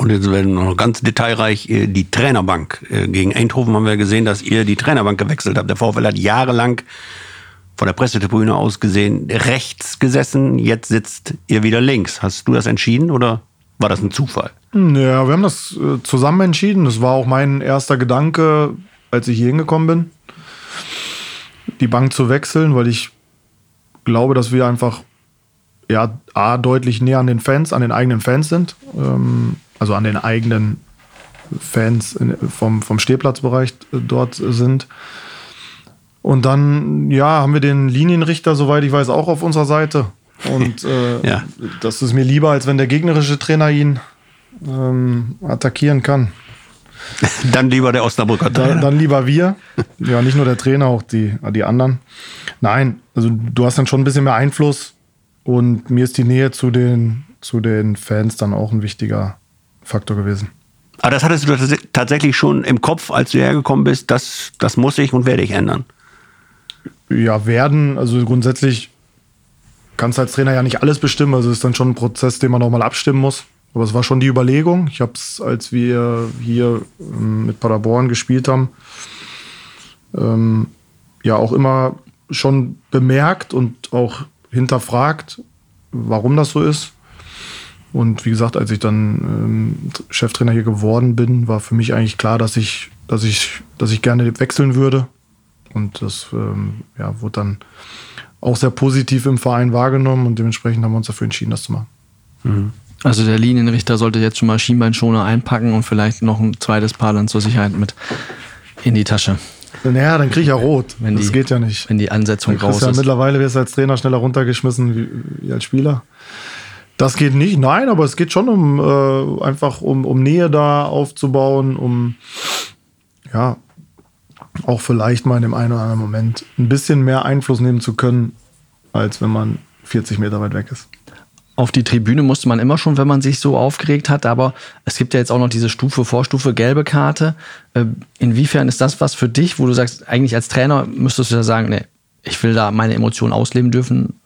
Und jetzt werden noch ganz detailreich äh, die Trainerbank. Äh, gegen Eindhoven haben wir gesehen, dass ihr die Trainerbank gewechselt habt. Der VfL hat jahrelang von der Pressetribüne aus gesehen rechts gesessen. Jetzt sitzt ihr wieder links. Hast du das entschieden oder war das ein Zufall? Ja, wir haben das äh, zusammen entschieden. Das war auch mein erster Gedanke, als ich hier hingekommen bin, die Bank zu wechseln, weil ich glaube, dass wir einfach ja, A, deutlich näher an den Fans, an den eigenen Fans sind. Ähm, also an den eigenen Fans vom, vom Stehplatzbereich dort sind. Und dann, ja, haben wir den Linienrichter, soweit ich weiß, auch auf unserer Seite. Und äh, ja. das ist mir lieber, als wenn der gegnerische Trainer ihn ähm, attackieren kann. Dann lieber der Osnabrücker Trainer. Dann, dann, lieber wir. Ja, nicht nur der Trainer, auch die, die anderen. Nein, also du hast dann schon ein bisschen mehr Einfluss und mir ist die Nähe zu den, zu den Fans dann auch ein wichtiger Faktor gewesen. Aber das hattest du tatsächlich schon im Kopf, als du hergekommen bist, das, das muss ich und werde ich ändern. Ja, werden, also grundsätzlich kannst du als Trainer ja nicht alles bestimmen, also es ist dann schon ein Prozess, den man nochmal abstimmen muss. Aber es war schon die Überlegung. Ich habe es, als wir hier ähm, mit Paderborn gespielt haben, ähm, ja auch immer schon bemerkt und auch hinterfragt, warum das so ist. Und wie gesagt, als ich dann ähm, Cheftrainer hier geworden bin, war für mich eigentlich klar, dass ich, dass ich, dass ich gerne wechseln würde. Und das ähm, ja, wurde dann auch sehr positiv im Verein wahrgenommen und dementsprechend haben wir uns dafür entschieden, das zu machen. Mhm. Also der Linienrichter sollte jetzt schon mal Schienbeinschoner einpacken und vielleicht noch ein zweites Paar dann zur Sicherheit mit in die Tasche. Naja, dann kriege ich ja rot. Wenn das die, geht ja nicht. Wenn die Ansetzung raus ja ist. Mittlerweile wirst du als Trainer schneller runtergeschmissen wie, wie als Spieler. Das geht nicht, nein, aber es geht schon um äh, einfach um, um Nähe da aufzubauen, um ja auch vielleicht mal in dem einen oder anderen Moment ein bisschen mehr Einfluss nehmen zu können, als wenn man 40 Meter weit weg ist. Auf die Tribüne musste man immer schon, wenn man sich so aufgeregt hat, aber es gibt ja jetzt auch noch diese Stufe, Vorstufe, gelbe Karte. Äh, inwiefern ist das was für dich, wo du sagst, eigentlich als Trainer müsstest du ja sagen, nee, ich will da meine Emotionen ausleben dürfen.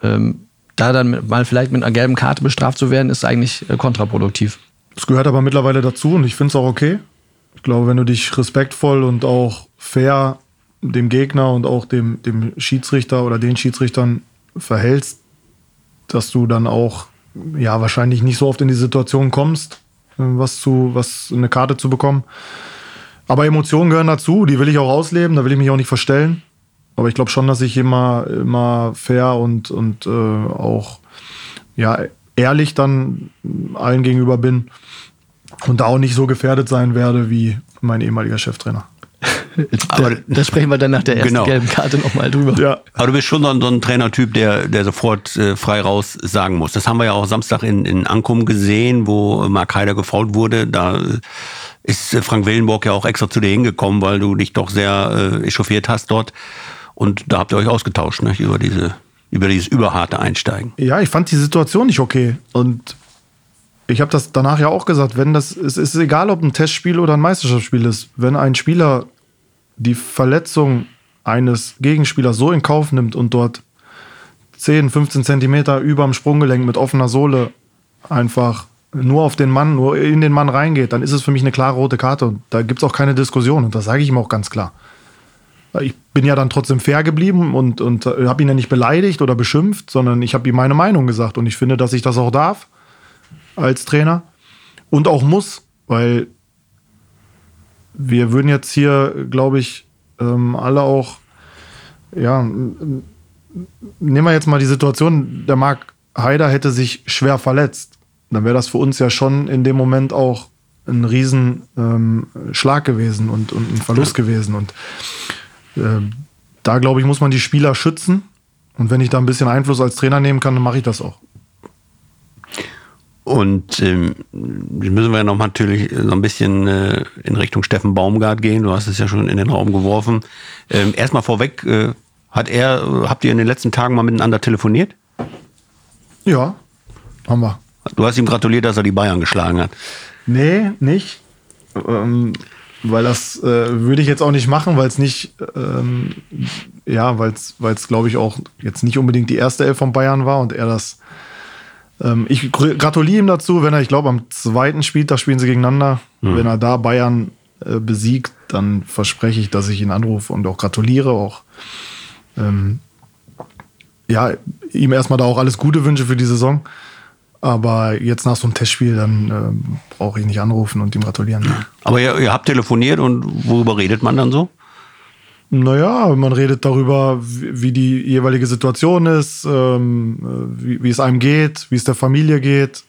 Da dann mal vielleicht mit einer gelben Karte bestraft zu werden, ist eigentlich äh, kontraproduktiv. Das gehört aber mittlerweile dazu und ich finde es auch okay. Ich glaube, wenn du dich respektvoll und auch fair dem Gegner und auch dem, dem Schiedsrichter oder den Schiedsrichtern verhältst, dass du dann auch ja wahrscheinlich nicht so oft in die Situation kommst, äh, was zu was eine Karte zu bekommen. Aber Emotionen gehören dazu, die will ich auch ausleben, da will ich mich auch nicht verstellen. Aber ich glaube schon, dass ich immer, immer fair und, und äh, auch ja, ehrlich dann allen gegenüber bin und da auch nicht so gefährdet sein werde wie mein ehemaliger Cheftrainer. Aber da, da, sprechen wir dann nach der ersten genau. gelben Karte nochmal drüber. Ja. Aber du bist schon so ein, so ein Trainertyp, der, der sofort äh, frei raus sagen muss. Das haben wir ja auch Samstag in, in Ankum gesehen, wo Mark Heider gefault wurde. Da ist Frank Willenborg ja auch extra zu dir hingekommen, weil du dich doch sehr äh, echauffiert hast dort. Und da habt ihr euch ausgetauscht, ne, über diese über dieses überharte Einsteigen. Ja, ich fand die Situation nicht okay. Und ich habe das danach ja auch gesagt, wenn das, es ist egal, ob ein Testspiel oder ein Meisterschaftsspiel ist, wenn ein Spieler die Verletzung eines Gegenspielers so in Kauf nimmt und dort 10, 15 Zentimeter über dem Sprunggelenk mit offener Sohle einfach nur auf den Mann, nur in den Mann reingeht, dann ist es für mich eine klare rote Karte und da gibt es auch keine Diskussion und das sage ich ihm auch ganz klar. Ich bin ja dann trotzdem fair geblieben und, und habe ihn ja nicht beleidigt oder beschimpft, sondern ich habe ihm meine Meinung gesagt und ich finde, dass ich das auch darf als Trainer und auch muss, weil wir würden jetzt hier, glaube ich, ähm, alle auch, ja, nehmen wir jetzt mal die Situation, der Marc Haider hätte sich schwer verletzt. Dann wäre das für uns ja schon in dem Moment auch ein Riesenschlag ähm, gewesen und, und ein Verlust gewesen. Und äh, da, glaube ich, muss man die Spieler schützen. Und wenn ich da ein bisschen Einfluss als Trainer nehmen kann, dann mache ich das auch. Und ähm, müssen wir ja noch natürlich so ein bisschen äh, in Richtung Steffen Baumgart gehen. Du hast es ja schon in den Raum geworfen. Ähm, erstmal vorweg, äh, hat er, habt ihr in den letzten Tagen mal miteinander telefoniert? Ja, haben wir. Du hast ihm gratuliert, dass er die Bayern geschlagen hat. Nee, nicht. Ähm, weil das äh, würde ich jetzt auch nicht machen, weil es nicht, ähm, ja, weil es, glaube ich, auch jetzt nicht unbedingt die erste Elf von Bayern war und er das ähm, ich gratuliere ihm dazu, wenn er, ich glaube, am zweiten Spieltag spielen sie gegeneinander. Mhm. Wenn er da Bayern äh, besiegt, dann verspreche ich, dass ich ihn anrufe und auch gratuliere. Auch ähm, ja, ihm erstmal da auch alles Gute wünsche für die Saison. Aber jetzt nach so einem Testspiel, dann äh, brauche ich nicht anrufen und ihm gratulieren. Aber ihr, ihr habt telefoniert und worüber redet man dann so? Naja, man redet darüber, wie die jeweilige Situation ist, ähm, wie, wie, es einem geht, wie es der Familie geht.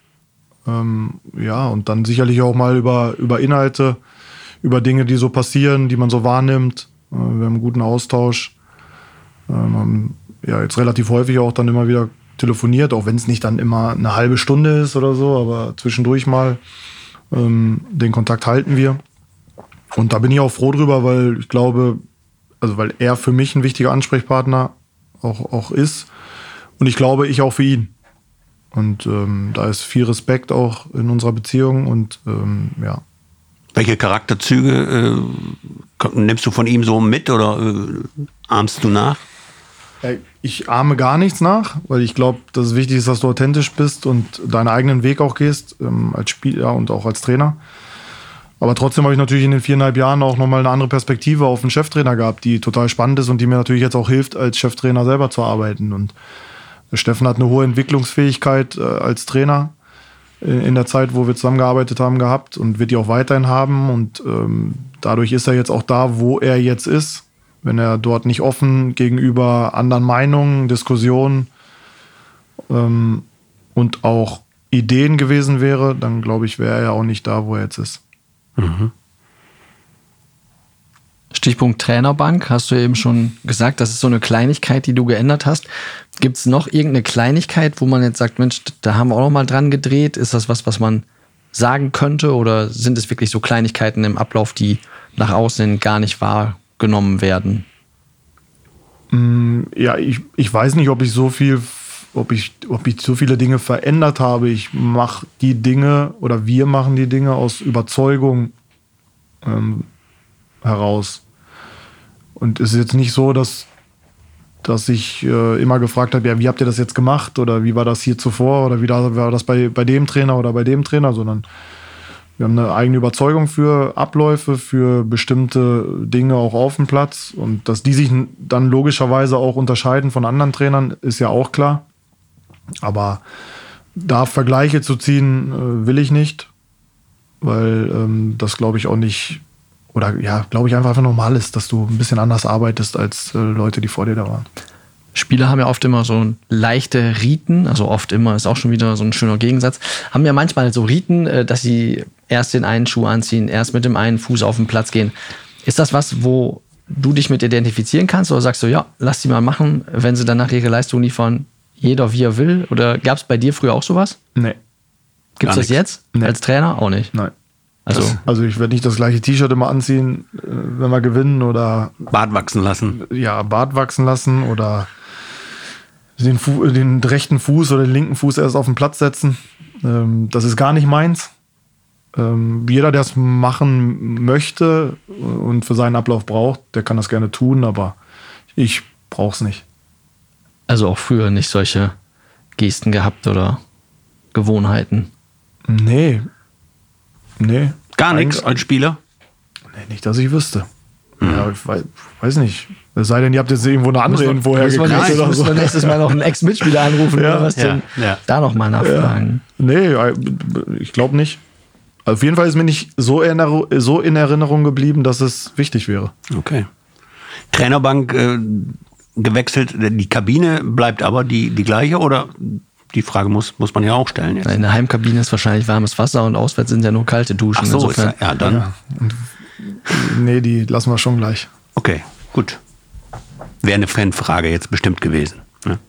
Ähm, ja, und dann sicherlich auch mal über, über Inhalte, über Dinge, die so passieren, die man so wahrnimmt. Äh, wir haben einen guten Austausch. Ähm, ja jetzt relativ häufig auch dann immer wieder telefoniert, auch wenn es nicht dann immer eine halbe Stunde ist oder so, aber zwischendurch mal ähm, den Kontakt halten wir. Und da bin ich auch froh drüber, weil ich glaube, also weil er für mich ein wichtiger Ansprechpartner auch, auch ist. Und ich glaube, ich auch für ihn. Und ähm, da ist viel Respekt auch in unserer Beziehung und ähm, ja. Welche Charakterzüge äh, nimmst du von ihm so mit oder äh, ahmst du nach? Ich ahme gar nichts nach, weil ich glaube, dass es wichtig ist, dass du authentisch bist und deinen eigenen Weg auch gehst, ähm, als Spieler und auch als Trainer. Aber trotzdem habe ich natürlich in den viereinhalb Jahren auch nochmal eine andere Perspektive auf einen Cheftrainer gehabt, die total spannend ist und die mir natürlich jetzt auch hilft, als Cheftrainer selber zu arbeiten. Und Steffen hat eine hohe Entwicklungsfähigkeit äh, als Trainer in der Zeit, wo wir zusammengearbeitet haben, gehabt und wird die auch weiterhin haben. Und ähm, dadurch ist er jetzt auch da, wo er jetzt ist. Wenn er dort nicht offen gegenüber anderen Meinungen, Diskussionen ähm, und auch Ideen gewesen wäre, dann glaube ich, wäre er ja auch nicht da, wo er jetzt ist. Mhm. Stichpunkt Trainerbank, hast du eben schon gesagt, das ist so eine Kleinigkeit, die du geändert hast. Gibt es noch irgendeine Kleinigkeit, wo man jetzt sagt, Mensch, da haben wir auch noch mal dran gedreht? Ist das was, was man sagen könnte oder sind es wirklich so Kleinigkeiten im Ablauf, die nach außen gar nicht wahrgenommen werden? Mm, ja, ich, ich weiß nicht, ob ich so viel, ob ich, ob ich so viele Dinge verändert habe. Ich mache die Dinge oder wir machen die Dinge aus Überzeugung ähm, heraus. Und es ist jetzt nicht so, dass, dass ich äh, immer gefragt habe, ja, wie habt ihr das jetzt gemacht oder wie war das hier zuvor oder wie war das bei, bei dem Trainer oder bei dem Trainer, sondern wir haben eine eigene Überzeugung für Abläufe, für bestimmte Dinge auch auf dem Platz. Und dass die sich dann logischerweise auch unterscheiden von anderen Trainern, ist ja auch klar. Aber da Vergleiche zu ziehen, äh, will ich nicht, weil ähm, das glaube ich auch nicht oder ja, glaube ich, einfach, einfach normal ist, dass du ein bisschen anders arbeitest als äh, Leute, die vor dir da waren. Spieler haben ja oft immer so leichte Riten, also oft immer ist auch schon wieder so ein schöner Gegensatz, haben ja manchmal so Riten, äh, dass sie erst den einen Schuh anziehen, erst mit dem einen Fuß auf den Platz gehen. Ist das was, wo du dich mit identifizieren kannst oder sagst du, ja, lass sie mal machen, wenn sie dann nach ihre Leistung liefern, jeder wie er will? Oder gab es bei dir früher auch sowas? Nee. Gibt es das jetzt nee. als Trainer? Auch nicht. Nein. Also, das, also ich werde nicht das gleiche T-Shirt immer anziehen, äh, wenn wir gewinnen oder Bart wachsen lassen. Ja, Bart wachsen lassen oder den, Fu den rechten Fuß oder den linken Fuß erst auf den Platz setzen. Ähm, das ist gar nicht meins. Ähm, jeder, der es machen möchte und für seinen Ablauf braucht, der kann das gerne tun, aber ich brauche es nicht. Also auch früher nicht solche Gesten gehabt oder Gewohnheiten? Nee, Nee. Gar nichts als Spieler? Nee, nicht, dass ich wüsste. Ja, ich weiß, weiß, nicht. Es sei denn, ihr habt jetzt irgendwo eine andere muss Info hergekriegt. Oder so. Müssen wir nächstes Mal noch einen Ex-Mitspieler anrufen ja. oder was ja. denn? Ja. Da noch mal nachfragen. Ja. Nee, ich glaube nicht. Auf jeden Fall ist mir nicht so in, so in Erinnerung geblieben, dass es wichtig wäre. Okay. Trainerbank äh, gewechselt, die Kabine bleibt aber die, die gleiche oder die Frage muss, muss man ja auch stellen. Jetzt. In der Heimkabine ist wahrscheinlich warmes Wasser und auswärts sind ja nur kalte Duschen. Ach so, insofern. Ist ja, ja, dann. Nee, die lassen wir schon gleich. Okay, gut. Wäre eine Fanfrage jetzt bestimmt gewesen. Ne?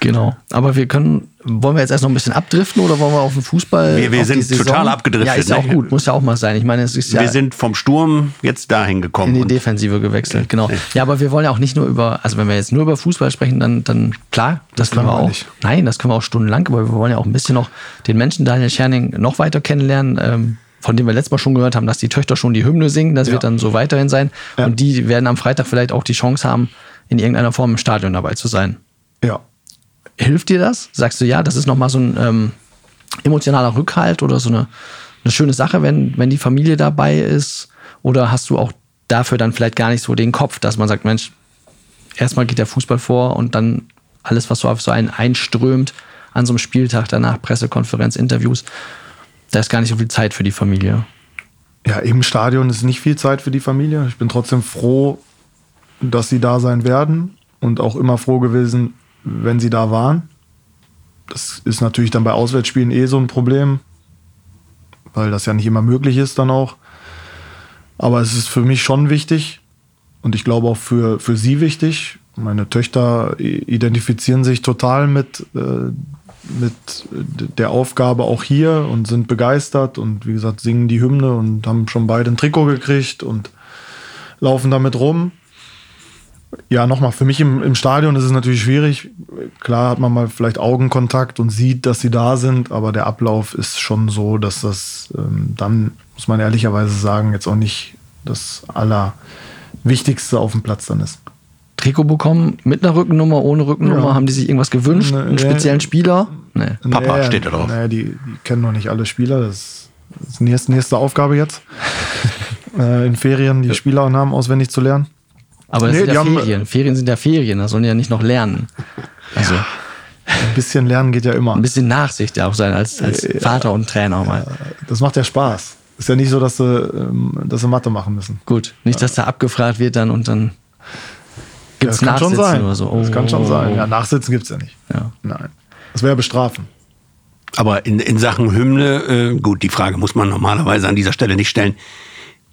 Genau. Aber wir können, wollen wir jetzt erst noch ein bisschen abdriften oder wollen wir auf den Fußball? Wir, wir sind total abgedriftet. Ja, ist ja auch ne? gut, muss ja auch mal sein. Ich meine, es ist ja. Wir sind vom Sturm jetzt dahin gekommen. In die Defensive gewechselt, genau. Ja, aber wir wollen ja auch nicht nur über, also wenn wir jetzt nur über Fußball sprechen, dann, dann klar, das, das können wir auch. Nicht. Nein, das können wir auch stundenlang, aber wir wollen ja auch ein bisschen noch den Menschen Daniel Scherning noch weiter kennenlernen. Ähm, von dem wir letztes Mal schon gehört haben, dass die Töchter schon die Hymne singen. Das ja. wird dann so weiterhin sein. Ja. Und die werden am Freitag vielleicht auch die Chance haben, in irgendeiner Form im Stadion dabei zu sein. Ja, Hilft dir das? Sagst du, ja, das ist nochmal so ein ähm, emotionaler Rückhalt oder so eine, eine schöne Sache, wenn, wenn die Familie dabei ist? Oder hast du auch dafür dann vielleicht gar nicht so den Kopf, dass man sagt, Mensch, erstmal geht der Fußball vor und dann alles, was so auf so einen einströmt an so einem Spieltag, danach Pressekonferenz, Interviews, da ist gar nicht so viel Zeit für die Familie. Ja, im Stadion ist nicht viel Zeit für die Familie. Ich bin trotzdem froh, dass sie da sein werden und auch immer froh gewesen, wenn sie da waren. Das ist natürlich dann bei Auswärtsspielen eh so ein Problem, weil das ja nicht immer möglich ist dann auch. Aber es ist für mich schon wichtig und ich glaube auch für, für sie wichtig. Meine Töchter identifizieren sich total mit, äh, mit der Aufgabe auch hier und sind begeistert und wie gesagt singen die Hymne und haben schon beide ein Trikot gekriegt und laufen damit rum ja, nochmal, für mich im, im Stadion ist es natürlich schwierig. Klar hat man mal vielleicht Augenkontakt und sieht, dass sie da sind, aber der Ablauf ist schon so, dass das ähm, dann, muss man ehrlicherweise sagen, jetzt auch nicht das Allerwichtigste auf dem Platz dann ist. Trikot bekommen mit einer Rückennummer, ohne Rückennummer? Ja. Haben die sich irgendwas gewünscht? Nee, einen speziellen Spieler? Nee. Papa nee, steht da drauf. Nee, die, die kennen noch nicht alle Spieler. Das ist die nächste, nächste Aufgabe jetzt. äh, in Ferien die Spielernamen auswendig zu lernen. Aber das Nee, sind ja haben- Ferien. Ferien sind ja Ferien, da sollen die ja nicht noch lernen. Also Ein bisschen lernen geht ja immer. ein bisschen Nachsicht ja auch sein als, als Vater und Trainer mal. Das macht ja Spaß. Ist ja nicht so, dass sie, ähm, dass sie Mathe machen müssen. Gut, nicht, dass da abgefragt wird dann und dann gibt's das kann schon Nachsitzen sein. oder so. Das kann schon Oh. sein. Ja, Nachsitzen gibt's ja nicht. Ja. Nein. Das wäre ja bestrafen. Aber in, in Sachen Hymne, äh, gut, die Frage muss man normalerweise an dieser Stelle nicht stellen.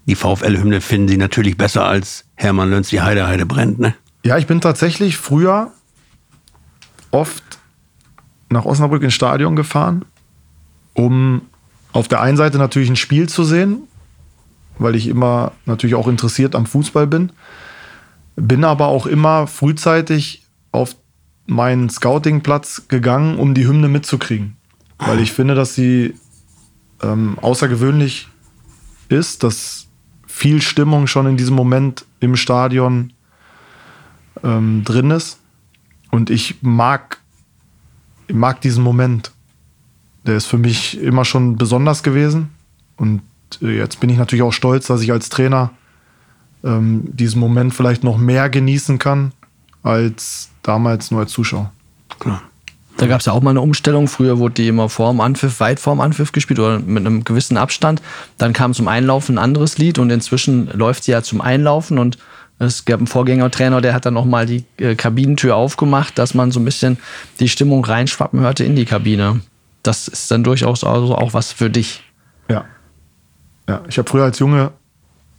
Die VfL-Hymne finden Sie natürlich besser als Hermann Löns, die Heide, Heide brennt, ne? Ja, ich bin tatsächlich früher oft nach Osnabrück ins Stadion gefahren, um auf der einen Seite natürlich ein Spiel zu sehen, weil ich immer natürlich auch interessiert am Fußball bin. Bin aber auch immer frühzeitig auf meinen Scoutingplatz gegangen, um die Hymne mitzukriegen. Weil ich finde, dass sie ähm, außergewöhnlich ist, dass viel Stimmung schon in diesem Moment im Stadion ähm, drin ist. Und ich mag, ich mag diesen Moment. Der ist für mich immer schon besonders gewesen. Und äh, jetzt bin ich natürlich auch stolz, dass ich als Trainer ähm, diesen Moment vielleicht noch mehr genießen kann als damals nur als Zuschauer. Klar. Da gab es ja auch mal eine Umstellung. Früher wurde die immer vorm Anpfiff, weit vorm Anpfiff gespielt oder mit einem gewissen Abstand. Dann kam zum Einlaufen ein anderes Lied und inzwischen läuft sie ja zum Einlaufen und es gab einen Vorgängertrainer, der hat dann nochmal die äh, Kabinentür aufgemacht, dass man so ein bisschen die Stimmung reinschwappen hörte in die Kabine. Das ist dann durchaus also auch was für dich. Ja. Ja, ich habe früher als Junge,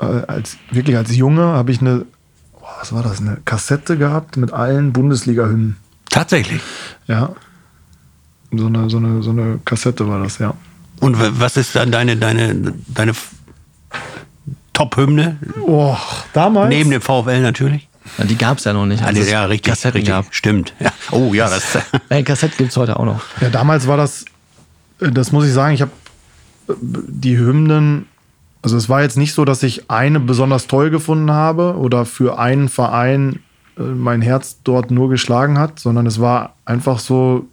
als, wirklich als Junge, habe ich eine, was war das, eine Kassette gehabt mit allen Bundesliga-Hymnen. Tatsächlich. Ja. So eine, so, eine, so eine Kassette war das, ja. Und was ist dann deine, deine, deine Top-Hymne? Oh, damals? Neben dem VfL natürlich? Ja, die gab es ja noch nicht. als Also, es ja, richtig. Kassetten richtig. gab. Stimmt. Ja. Oh ja, das. Äh, Kassette gibt es heute auch noch. Ja, damals war das, äh, das muss ich sagen, ich habe äh, die Hymnen, also es war jetzt nicht so, dass ich eine besonders toll gefunden habe oder für einen Verein äh, mein Herz dort nur geschlagen hat, sondern es war einfach so,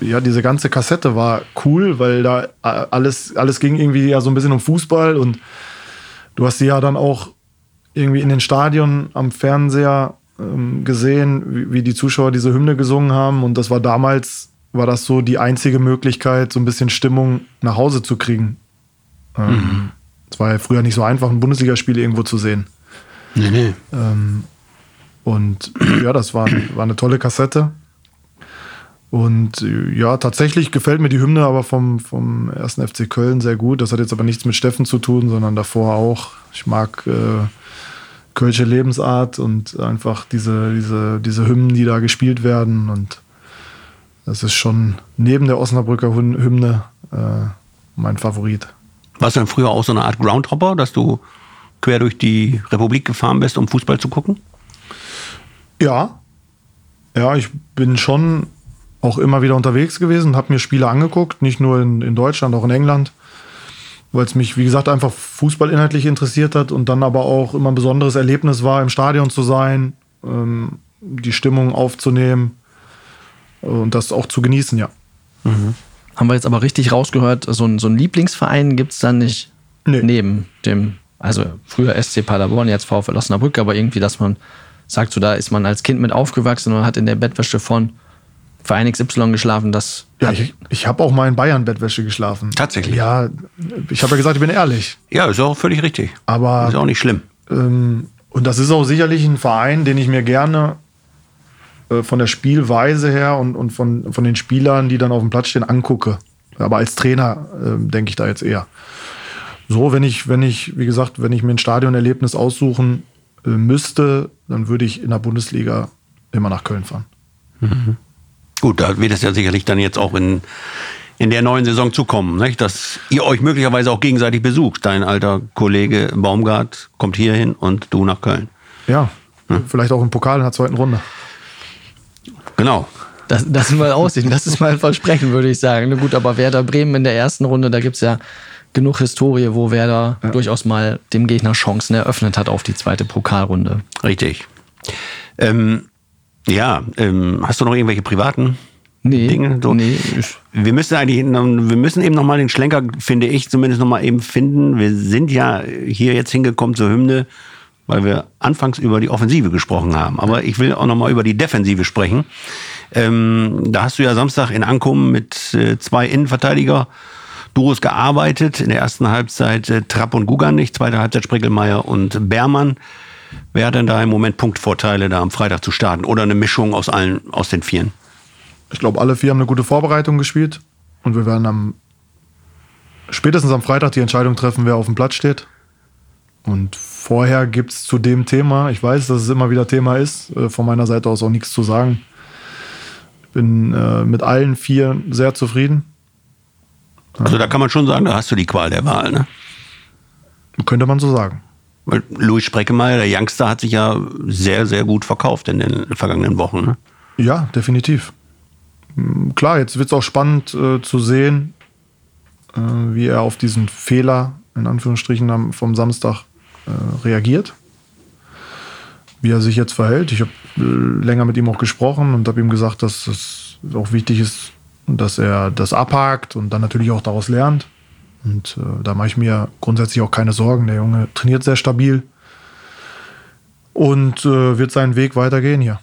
ja, diese ganze Kassette war cool, weil da äh, alles, alles ging irgendwie ja so ein bisschen um Fußball und du hast sie ja dann auch irgendwie in den Stadien am Fernseher ähm, gesehen, wie, wie die Zuschauer diese Hymne gesungen haben. Und das war damals, war das so die einzige Möglichkeit, so ein bisschen Stimmung nach Hause zu kriegen. Ähm, Es war ja früher nicht so einfach, ein Bundesligaspiel irgendwo zu sehen. nee, nee. Ähm, und ja, das war, war eine tolle Kassette. Und äh, ja, tatsächlich gefällt mir die Hymne aber vom, vom 1. FC Köln sehr gut. Das hat jetzt aber nichts mit Steffen zu tun, sondern davor auch. Ich mag äh, kölsche Lebensart und einfach diese, diese, diese Hymnen, die da gespielt werden. Und das ist schon neben der Osnabrücker Hymn- Hymne äh, mein Favorit. Warst du denn früher auch so eine Art Groundhopper, dass du quer durch die Republik gefahren bist, um Fußball zu gucken? Ja. Ja, ich bin schon auch immer wieder unterwegs gewesen, habe mir Spiele angeguckt, nicht nur in, in Deutschland, auch in England, weil es mich, wie gesagt, einfach fußballinhaltlich interessiert hat und dann aber auch immer ein besonderes Erlebnis war, im Stadion zu sein, ähm, die Stimmung aufzunehmen und das auch zu genießen, ja. Haben wir jetzt aber richtig rausgehört, so ein, so ein Lieblingsverein gibt es dann nicht Nee. neben dem, also früher SC Paderborn, jetzt VfL Osnabrück, aber irgendwie, dass man sagt, so da ist man als Kind mit aufgewachsen und hat in der Bettwäsche von Verein XY geschlafen, das Ja, ich, ich habe auch mal in Bayern-Bettwäsche geschlafen. Tatsächlich? Ja, ich habe ja gesagt, ich bin ehrlich. Ja, ist auch völlig richtig. Aber Ist auch nicht schlimm. Ähm, und das ist auch sicherlich ein Verein, den ich mir gerne äh, von der Spielweise her und, und von, von den Spielern, die dann auf dem Platz stehen, angucke. Aber als Trainer ähm, denke ich da jetzt eher. So, wenn ich, wenn ich, wie gesagt, wenn ich mir ein Stadionerlebnis aussuchen äh, müsste, dann würde ich in der Bundesliga immer nach Köln fahren. Gut, da wird es ja sicherlich dann jetzt auch in, in der neuen Saison zukommen, nicht? dass ihr euch möglicherweise auch gegenseitig besucht. Dein alter Kollege Baumgart kommt hier hin und du nach Köln. Ja, vielleicht auch im Pokal in der zweiten Runde. Genau. das, das sind mal Aussichten, das ist mal ein Versprechen, würde ich sagen. Na gut, aber Werder Bremen in der ersten Runde, da gibt es ja genug Historie, wo Werder durchaus mal dem Gegner Chancen eröffnet hat auf die zweite Pokalrunde. Richtig. Ähm, ja, ähm, hast du noch irgendwelche privaten Nee, Dinge. So. nee. Wir müssen eigentlich, noch- wir müssen eben nochmal den Schlenker, finde ich, zumindest nochmal eben finden. Wir sind ja hier jetzt hingekommen zur Hymne, weil wir anfangs über die Offensive gesprochen haben. Aber ich will auch nochmal über die Defensive sprechen. Ähm, da hast du ja Samstag in Ankum mit äh, zwei Innenverteidiger Duos gearbeitet. In der ersten Halbzeit äh, Trapp und Guganich, zweite Halbzeit Sprickelmeier und Bermann. Wer hat denn da im Moment Punktvorteile, da am Freitag zu starten? Oder eine Mischung aus allen, aus den Vieren? Ich glaube, alle vier haben eine gute Vorbereitung gespielt. Und wir werden am spätestens am Freitag die Entscheidung treffen, wer auf dem Platz steht. Und vorher gibt es zu dem Thema, ich weiß, dass es immer wieder Thema ist, äh, von meiner Seite aus auch nichts zu sagen. Ich bin äh, mit allen vier sehr zufrieden. Also da kann man schon sagen, da hast du die Qual der Wahl, ne? Könnte man so sagen. Weil Louis Spreckemeyer, der Youngster, hat sich ja sehr, sehr gut verkauft in den vergangenen Wochen. Ne? Ja, definitiv. Mm, Klar, jetzt wird es auch spannend äh, zu sehen, äh, wie er auf diesen Fehler, in Anführungsstrichen, vom Samstag äh, reagiert. Wie er sich jetzt verhält. Ich habe äh, länger mit ihm auch gesprochen und habe ihm gesagt, dass es auch wichtig ist, dass er das abhakt und dann natürlich auch daraus lernt. Und äh, da mache ich mir grundsätzlich auch keine Sorgen. Der Junge trainiert sehr stabil und äh, wird seinen Weg weitergehen hier.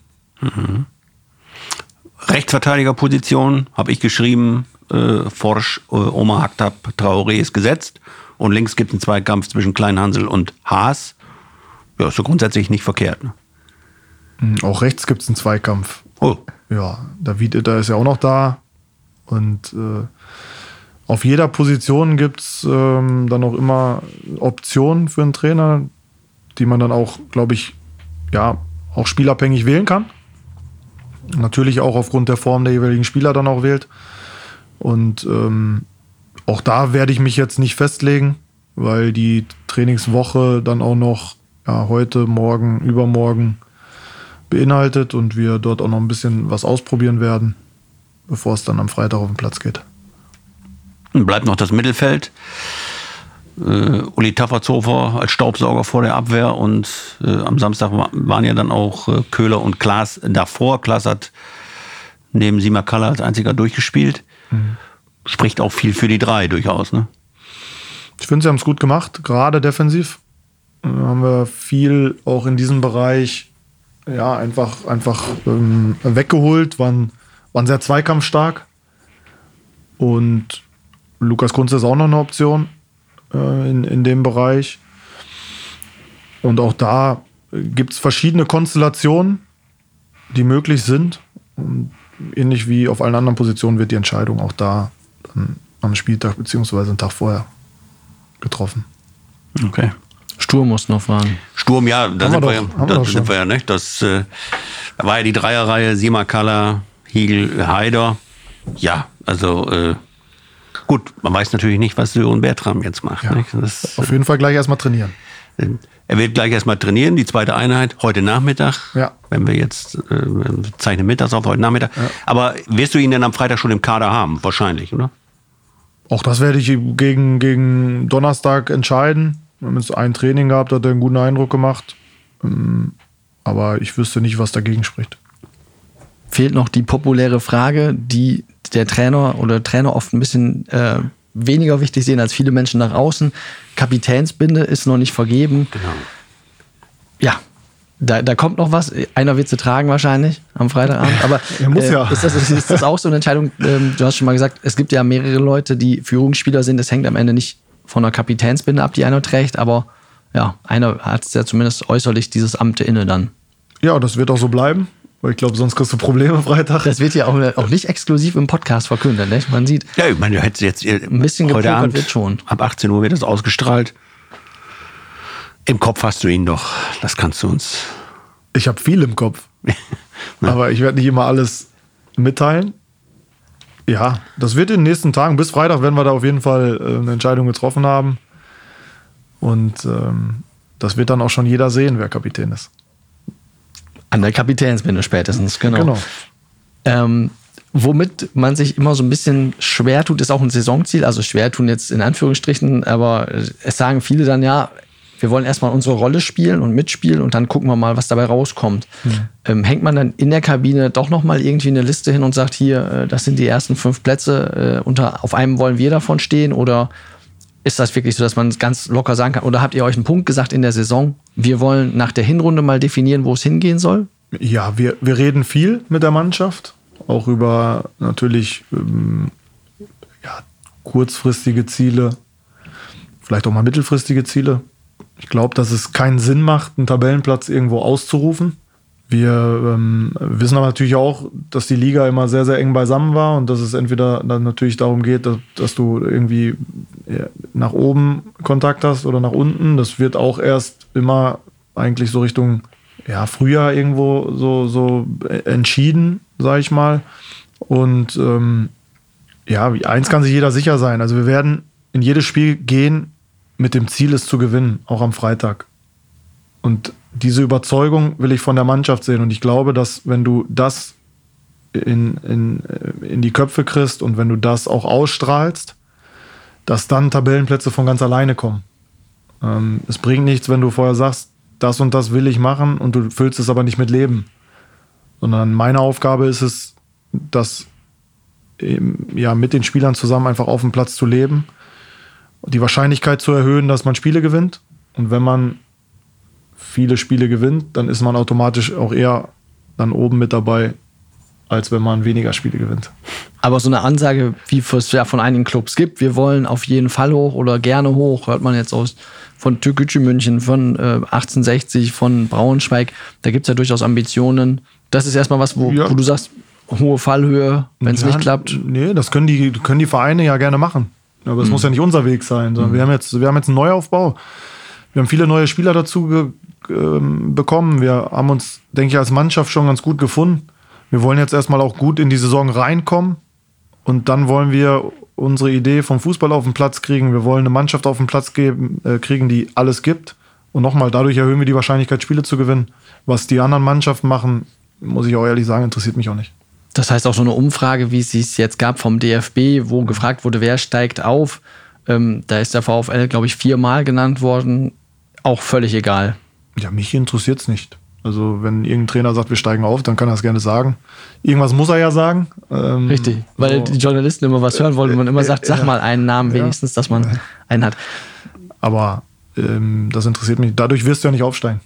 Rechtsverteidigerposition habe ich geschrieben, äh, Forsch, äh, Omar Haktab, Traoré ist gesetzt. Und links gibt es einen Zweikampf zwischen Kleinhansel und Haas. Ja, ist so grundsätzlich nicht verkehrt. Ne? Auch rechts gibt es einen Zweikampf. Oh, Ja, David, da ist ja auch noch da. Und äh, auf jeder Position gibt es ähm, dann auch immer Optionen für einen Trainer, die man dann auch, glaube ich, ja, auch spielabhängig wählen kann. Natürlich auch aufgrund der Form der jeweiligen Spieler dann auch wählt. Und ähm, auch da werde ich mich jetzt nicht festlegen, weil die Trainingswoche dann auch noch ja, heute, morgen, übermorgen beinhaltet und wir dort auch noch ein bisschen was ausprobieren werden, bevor es dann am Freitag auf den Platz geht. Bleibt noch das Mittelfeld. Äh, Uli Tafferzofer als Staubsauger vor der Abwehr und äh, am Samstag wa- waren ja dann auch äh, Köhler und Klaas davor. Klaas hat neben Sima Kalla als einziger durchgespielt. Spricht auch viel für die drei durchaus. Ne? Ich finde, sie haben es gut gemacht, gerade defensiv. Äh, haben wir viel auch in diesem Bereich ja, einfach, einfach ähm, weggeholt, waren, waren sehr zweikampfstark. Und Lukas Kunze ist auch noch eine Option äh, in, in dem Bereich. Und auch da gibt es verschiedene Konstellationen, die möglich sind. Und ähnlich wie auf allen anderen Positionen wird die Entscheidung auch da am Spieltag beziehungsweise einen Tag vorher getroffen. Okay. Stur muss noch fahren. Sturm, ja, da Haben sind wir wir, doch, ja, wir da sind wir ja nicht. Das äh, da war ja die Dreierreihe Sima Kalla, Hiegel, Haider. Ja, also äh, gut, man weiß natürlich nicht, was Sören Bertram jetzt macht. Ja. Das, Auf jeden Fall gleich erstmal trainieren. äh, er wird gleich erstmal trainieren, die zweite Einheit, heute Nachmittag. Ja. Wenn wir jetzt äh, zeichnen mittags auf, heute Nachmittag. Aber wirst du ihn denn am Freitag schon im Kader haben? Wahrscheinlich, oder? Auch das werde ich gegen, gegen Donnerstag entscheiden. Wir haben jetzt ein Training gehabt, hat er einen guten Eindruck gemacht. Ähm, Aber ich wüsste nicht, was dagegen spricht. Fehlt noch die populäre Frage, die der Trainer oder Trainer oft ein bisschen äh, weniger wichtig sehen als viele Menschen nach außen. Kapitänsbinde ist noch nicht vergeben. Genau. Ja, da, da kommt noch was. Einer wird sie tragen wahrscheinlich am Freitagabend. Aber Er muss ja. Ist, das, ist das auch so eine Entscheidung? Ähm, du hast schon mal gesagt, es gibt ja mehrere Leute, die Führungsspieler sind. Es hängt am Ende nicht von der Kapitänsbinde ab, die einer trägt. Aber ja, einer hat ja zumindest äußerlich dieses Amt inne dann. Ja, das wird auch so bleiben, weil ich glaube, sonst kriegst du Probleme Freitag. Das wird ja auch, auch nicht exklusiv im Podcast verkündet. Ne? Man sieht, Ja, ich meine, du hättest jetzt äh, Ein bisschen heute Abend wird schon. ab 18 Uhr wird das ausgestrahlt. Im Kopf hast du ihn doch. Das kannst du uns. Ich habe viel im Kopf. Aber ich werde nicht immer alles mitteilen. Ja, das wird in den nächsten Tagen, bis Freitag werden wir da auf jeden Fall äh, eine Entscheidung getroffen haben. Und ähm, das wird dann auch schon jeder sehen, wer Kapitän ist. an der Kapitänsbinde spätestens, genau. Genau. Ähm, womit man sich immer so ein bisschen schwer tut, ist auch ein Saisonziel. Also schwer tun jetzt in Anführungsstrichen, aber es sagen viele dann ja, wir wollen erstmal unsere Rolle spielen und mitspielen und dann gucken wir mal, was dabei rauskommt. Mhm. Ähm, hängt man dann in der Kabine doch nochmal irgendwie eine Liste hin und sagt, hier, äh, das sind die ersten fünf Plätze, äh, unter, auf einem wollen wir davon stehen oder ist das wirklich so, dass man ganz locker sagen kann? Oder habt ihr euch einen Punkt gesagt in der Saison? Wir wollen nach der Hinrunde mal definieren, wo es hingehen soll? Ja, wir, wir reden viel mit der Mannschaft, auch über natürlich ähm, ja, kurzfristige Ziele, vielleicht auch mal mittelfristige Ziele. Ich glaube, dass es keinen Sinn macht, einen Tabellenplatz irgendwo auszurufen. Wir ähm, wissen aber natürlich auch, dass die Liga immer sehr, sehr eng beisammen war und dass es entweder dann natürlich darum geht, dass, dass du irgendwie nach oben Kontakt hast oder nach unten. Das wird auch erst immer eigentlich so Richtung ja, Frühjahr irgendwo so, so entschieden, sage ich mal. Und ähm, ja, eins kann sich jeder sicher sein. Also wir werden in jedes Spiel gehen mit dem Ziel, es zu gewinnen, auch am Freitag. Und diese Überzeugung will ich von der Mannschaft sehen. Und ich glaube, dass wenn du das in, in, in die Köpfe kriegst und wenn du das auch ausstrahlst, dass dann Tabellenplätze von ganz alleine kommen. Ähm, es bringt nichts, wenn du vorher sagst, das und das will ich machen und du füllst es aber nicht mit Leben. Sondern meine Aufgabe ist es, das ja, mit den Spielern zusammen einfach auf dem Platz zu leben, die Wahrscheinlichkeit zu erhöhen, dass man Spiele gewinnt. Und wenn man viele Spiele gewinnt, dann ist man automatisch auch eher dann oben mit dabei, als wenn man weniger Spiele gewinnt. Aber so eine Ansage, wie es ja von einigen Clubs gibt, wir wollen auf jeden Fall hoch oder gerne hoch, hört man jetzt aus von Türkgücü München, von äh, 1860, von Braunschweig, da gibt es ja durchaus Ambitionen. Das ist erstmal was, wo, ja. wo du sagst, hohe Fallhöhe, wenn es ja, nicht klappt. Nee, das können die, können die Vereine ja gerne machen. Aber es mhm. muss ja nicht unser Weg sein. Mhm. Wir, haben jetzt, wir haben jetzt einen Neuaufbau. Wir haben viele neue Spieler dazu ähm, bekommen. Wir haben uns, denke ich, als Mannschaft schon ganz gut gefunden. Wir wollen jetzt erstmal auch gut in die Saison reinkommen und dann wollen wir unsere Idee vom Fußball auf den Platz kriegen. Wir wollen eine Mannschaft auf den Platz geben, äh, kriegen, die alles gibt. Und nochmal, dadurch erhöhen wir die Wahrscheinlichkeit, Spiele zu gewinnen. Was die anderen Mannschaften machen, muss ich auch ehrlich sagen, interessiert mich auch nicht. Das heißt auch so eine Umfrage, wie es es jetzt gab vom DFB, wo gefragt wurde, wer steigt auf. Ähm, da ist der VfL, glaube ich, viermal genannt worden. Auch völlig egal. Ja, mich interessiert es nicht. Also wenn irgendein Trainer sagt, wir steigen auf, dann kann er es gerne sagen. Irgendwas muss er ja sagen. Ähm, Richtig, weil so. die Journalisten immer was hören wollen und man immer sagt, sag mal einen Namen wenigstens, dass man einen hat. Aber ähm, das interessiert mich. Dadurch wirst du ja nicht aufsteigen.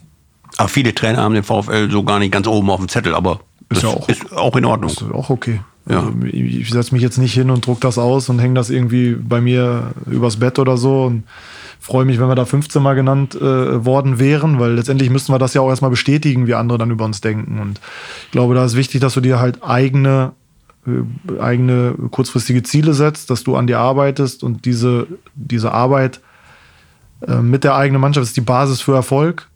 Aber viele Trainer haben den VfL so gar nicht ganz oben auf dem Zettel, aber ist, ja auch, ist auch in Ordnung. Ist auch okay. Ja. Also ich setze mich jetzt nicht hin und druck das aus und hänge das irgendwie bei mir übers Bett oder so und freue mich, wenn wir da 15 Mal genannt äh, worden wären, weil letztendlich müssten wir das ja auch erstmal bestätigen, wie andere dann über uns denken. Und ich glaube, da ist wichtig, dass du dir halt eigene äh, eigene kurzfristige Ziele setzt, dass du an dir arbeitest und diese, diese Arbeit äh, mit der eigenen Mannschaft ist die Basis für Erfolg.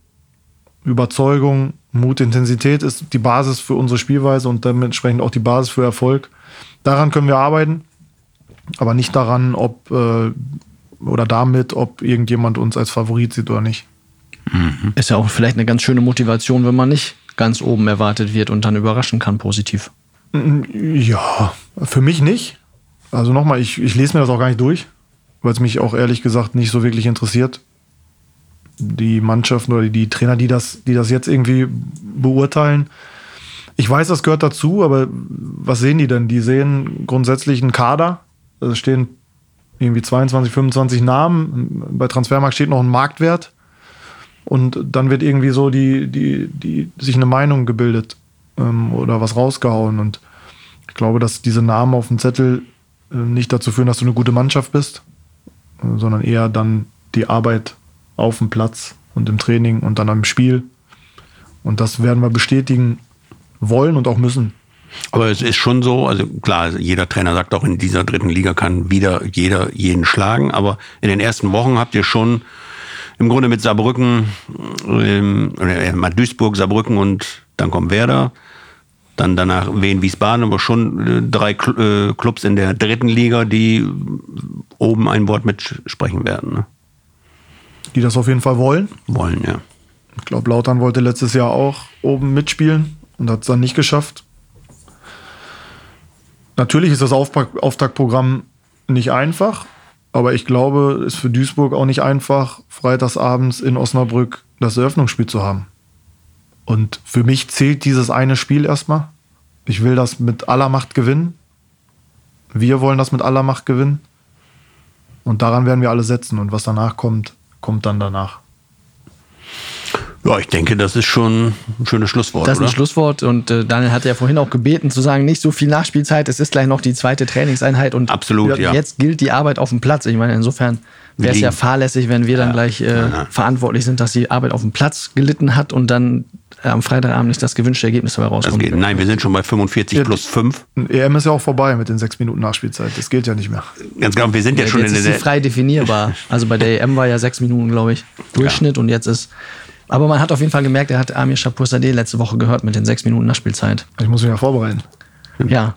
Überzeugung, Mut, Intensität ist die Basis für unsere Spielweise und dementsprechend auch die Basis für Erfolg. Daran können wir arbeiten, aber nicht daran, ob äh, oder damit, ob irgendjemand uns als Favorit sieht oder nicht. Mhm. Ist ja auch vielleicht eine ganz schöne Motivation, wenn man nicht ganz oben erwartet wird und dann überraschen kann positiv. Ja, für mich nicht. Also nochmal, ich, ich lese mir das auch gar nicht durch, weil es mich auch ehrlich gesagt nicht so wirklich interessiert. Die Mannschaften oder die Trainer, die das, die das jetzt irgendwie beurteilen. Ich weiß, das gehört dazu, aber was sehen die denn? Die sehen grundsätzlich einen Kader. Es stehen irgendwie 22, 25 Namen. Bei Transfermarkt steht noch ein Marktwert. Und dann wird irgendwie so die, die, die, sich eine Meinung gebildet ähm, oder was rausgehauen. Und ich glaube, dass diese Namen auf dem Zettel äh, nicht dazu führen, dass du eine gute Mannschaft bist, äh, sondern eher dann die Arbeit auf dem Platz und im Training und dann am Spiel. Und das werden wir bestätigen wollen und auch müssen. Aber es ist schon so, also klar, jeder Trainer sagt auch, in dieser dritten Liga kann wieder jeder jeden schlagen, aber in den ersten Wochen habt ihr schon im Grunde mit Saarbrücken, ähm, oder Duisburg, Saarbrücken und dann kommt Werder, dann danach Wien, Wiesbaden, aber schon äh, drei äh, Clubs in der dritten Liga, die oben ein Wort mitsprechen werden. Ne? Die das auf jeden Fall wollen? Wollen, ja. Ich glaube, Lautern wollte letztes Jahr auch oben mitspielen und hat es dann nicht geschafft. Natürlich ist das Auftaktprogramm nicht einfach. Aber ich glaube, es ist für Duisburg auch nicht einfach, freitagsabends in Osnabrück das Eröffnungsspiel zu haben. Und für mich zählt dieses eine Spiel erstmal. Ich will das mit aller Macht gewinnen. Wir wollen das mit aller Macht gewinnen. Und daran werden wir alle setzen. Und was danach kommt, kommt dann danach. Ja, ich denke, das ist schon ein schönes Schlusswort. Das ist oder? ein Schlusswort und äh, Daniel hatte ja vorhin auch gebeten zu sagen, nicht so viel Nachspielzeit, es ist gleich noch die zweite Trainingseinheit und Absolut, ja. jetzt gilt die Arbeit auf dem Platz. Ich meine, insofern wäre es ja fahrlässig, wenn wir dann gleich äh, verantwortlich sind, dass die Arbeit auf dem Platz gelitten hat und dann am Freitagabend nicht das gewünschte Ergebnis dabei rauskommt. geht. Nein, wir sind schon bei 45 Ja, plus 5. Ein EM ist ja auch vorbei mit den sechs Minuten Nachspielzeit. Das gilt ja nicht mehr. Ganz genau, wir sind ja, Ja, schon jetzt in ist sie der. frei definierbar. Also bei der EM war ja sechs Minuten, glaube ich, Durchschnitt und jetzt ist. Aber man hat auf jeden Fall gemerkt, er hat Amir Shapursadeh letzte Woche gehört mit den sechs Minuten Nachspielzeit. Ich muss mich ja vorbereiten. Ja,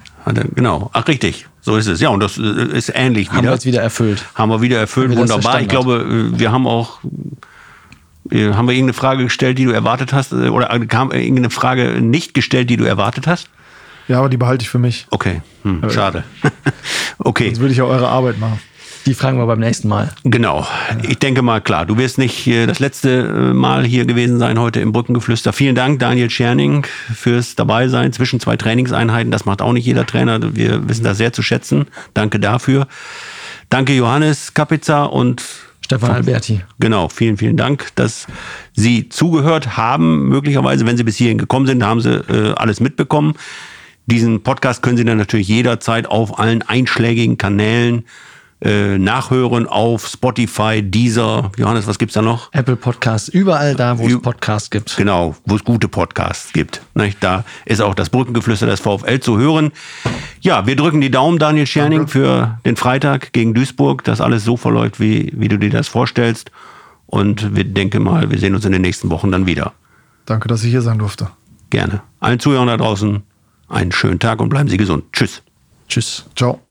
Genau. Ach, richtig. So ist es. Ja, und das äh, ist ähnlich haben wir wieder. jetzt wieder erfüllt. Haben wir wieder erfüllt. Wunderbar. Ich glaube, äh, wir haben auch. Äh, Haben wir irgendeine Frage gestellt, die du erwartet hast? äh, Oder kam irgendeine Frage nicht gestellt, die du erwartet hast? Ja, aber die behalte ich für mich. Okay, hm, schade. okay, Sonst würde ich ja eure Arbeit machen. Die fragen wir beim nächsten Mal. genau. Ich denke mal, klar, du wirst nicht äh, das letzte äh, Mal hier gewesen sein heute im Brückengeflüster. Vielen Dank, Daniel Scherning, fürs Dabeisein zwischen zwei Trainingseinheiten. Das macht auch nicht jeder Trainer. Wir wissen das sehr zu schätzen. Danke dafür. Danke, Johannes Kapitzer und Stefan Alberti. Genau, vielen, vielen Dank, dass Sie zugehört haben. Möglicherweise, wenn Sie bis hierhin gekommen sind, haben Sie äh, alles mitbekommen. Diesen Podcast können Sie dann natürlich jederzeit auf allen einschlägigen Kanälen äh, nachhören, auf Spotify, Deezer. Johannes, was gibt's da noch? Apple Podcasts, überall da, wo es Podcasts gibt. Genau, wo es gute Podcasts gibt. Nicht? Da ist auch das Brückengeflüster des VfL zu hören. Ja, wir drücken die Daumen, Daniel Scherning, für den Freitag gegen Duisburg, dass alles so verläuft, wie, wie du dir das vorstellst. Und wir denken mal, wir sehen uns in den nächsten Wochen dann wieder. Danke, dass ich hier sein durfte. Gerne. Allen Zuhörern da draußen einen schönen Tag und bleiben Sie gesund. Tschüss. Tschüss. Ciao.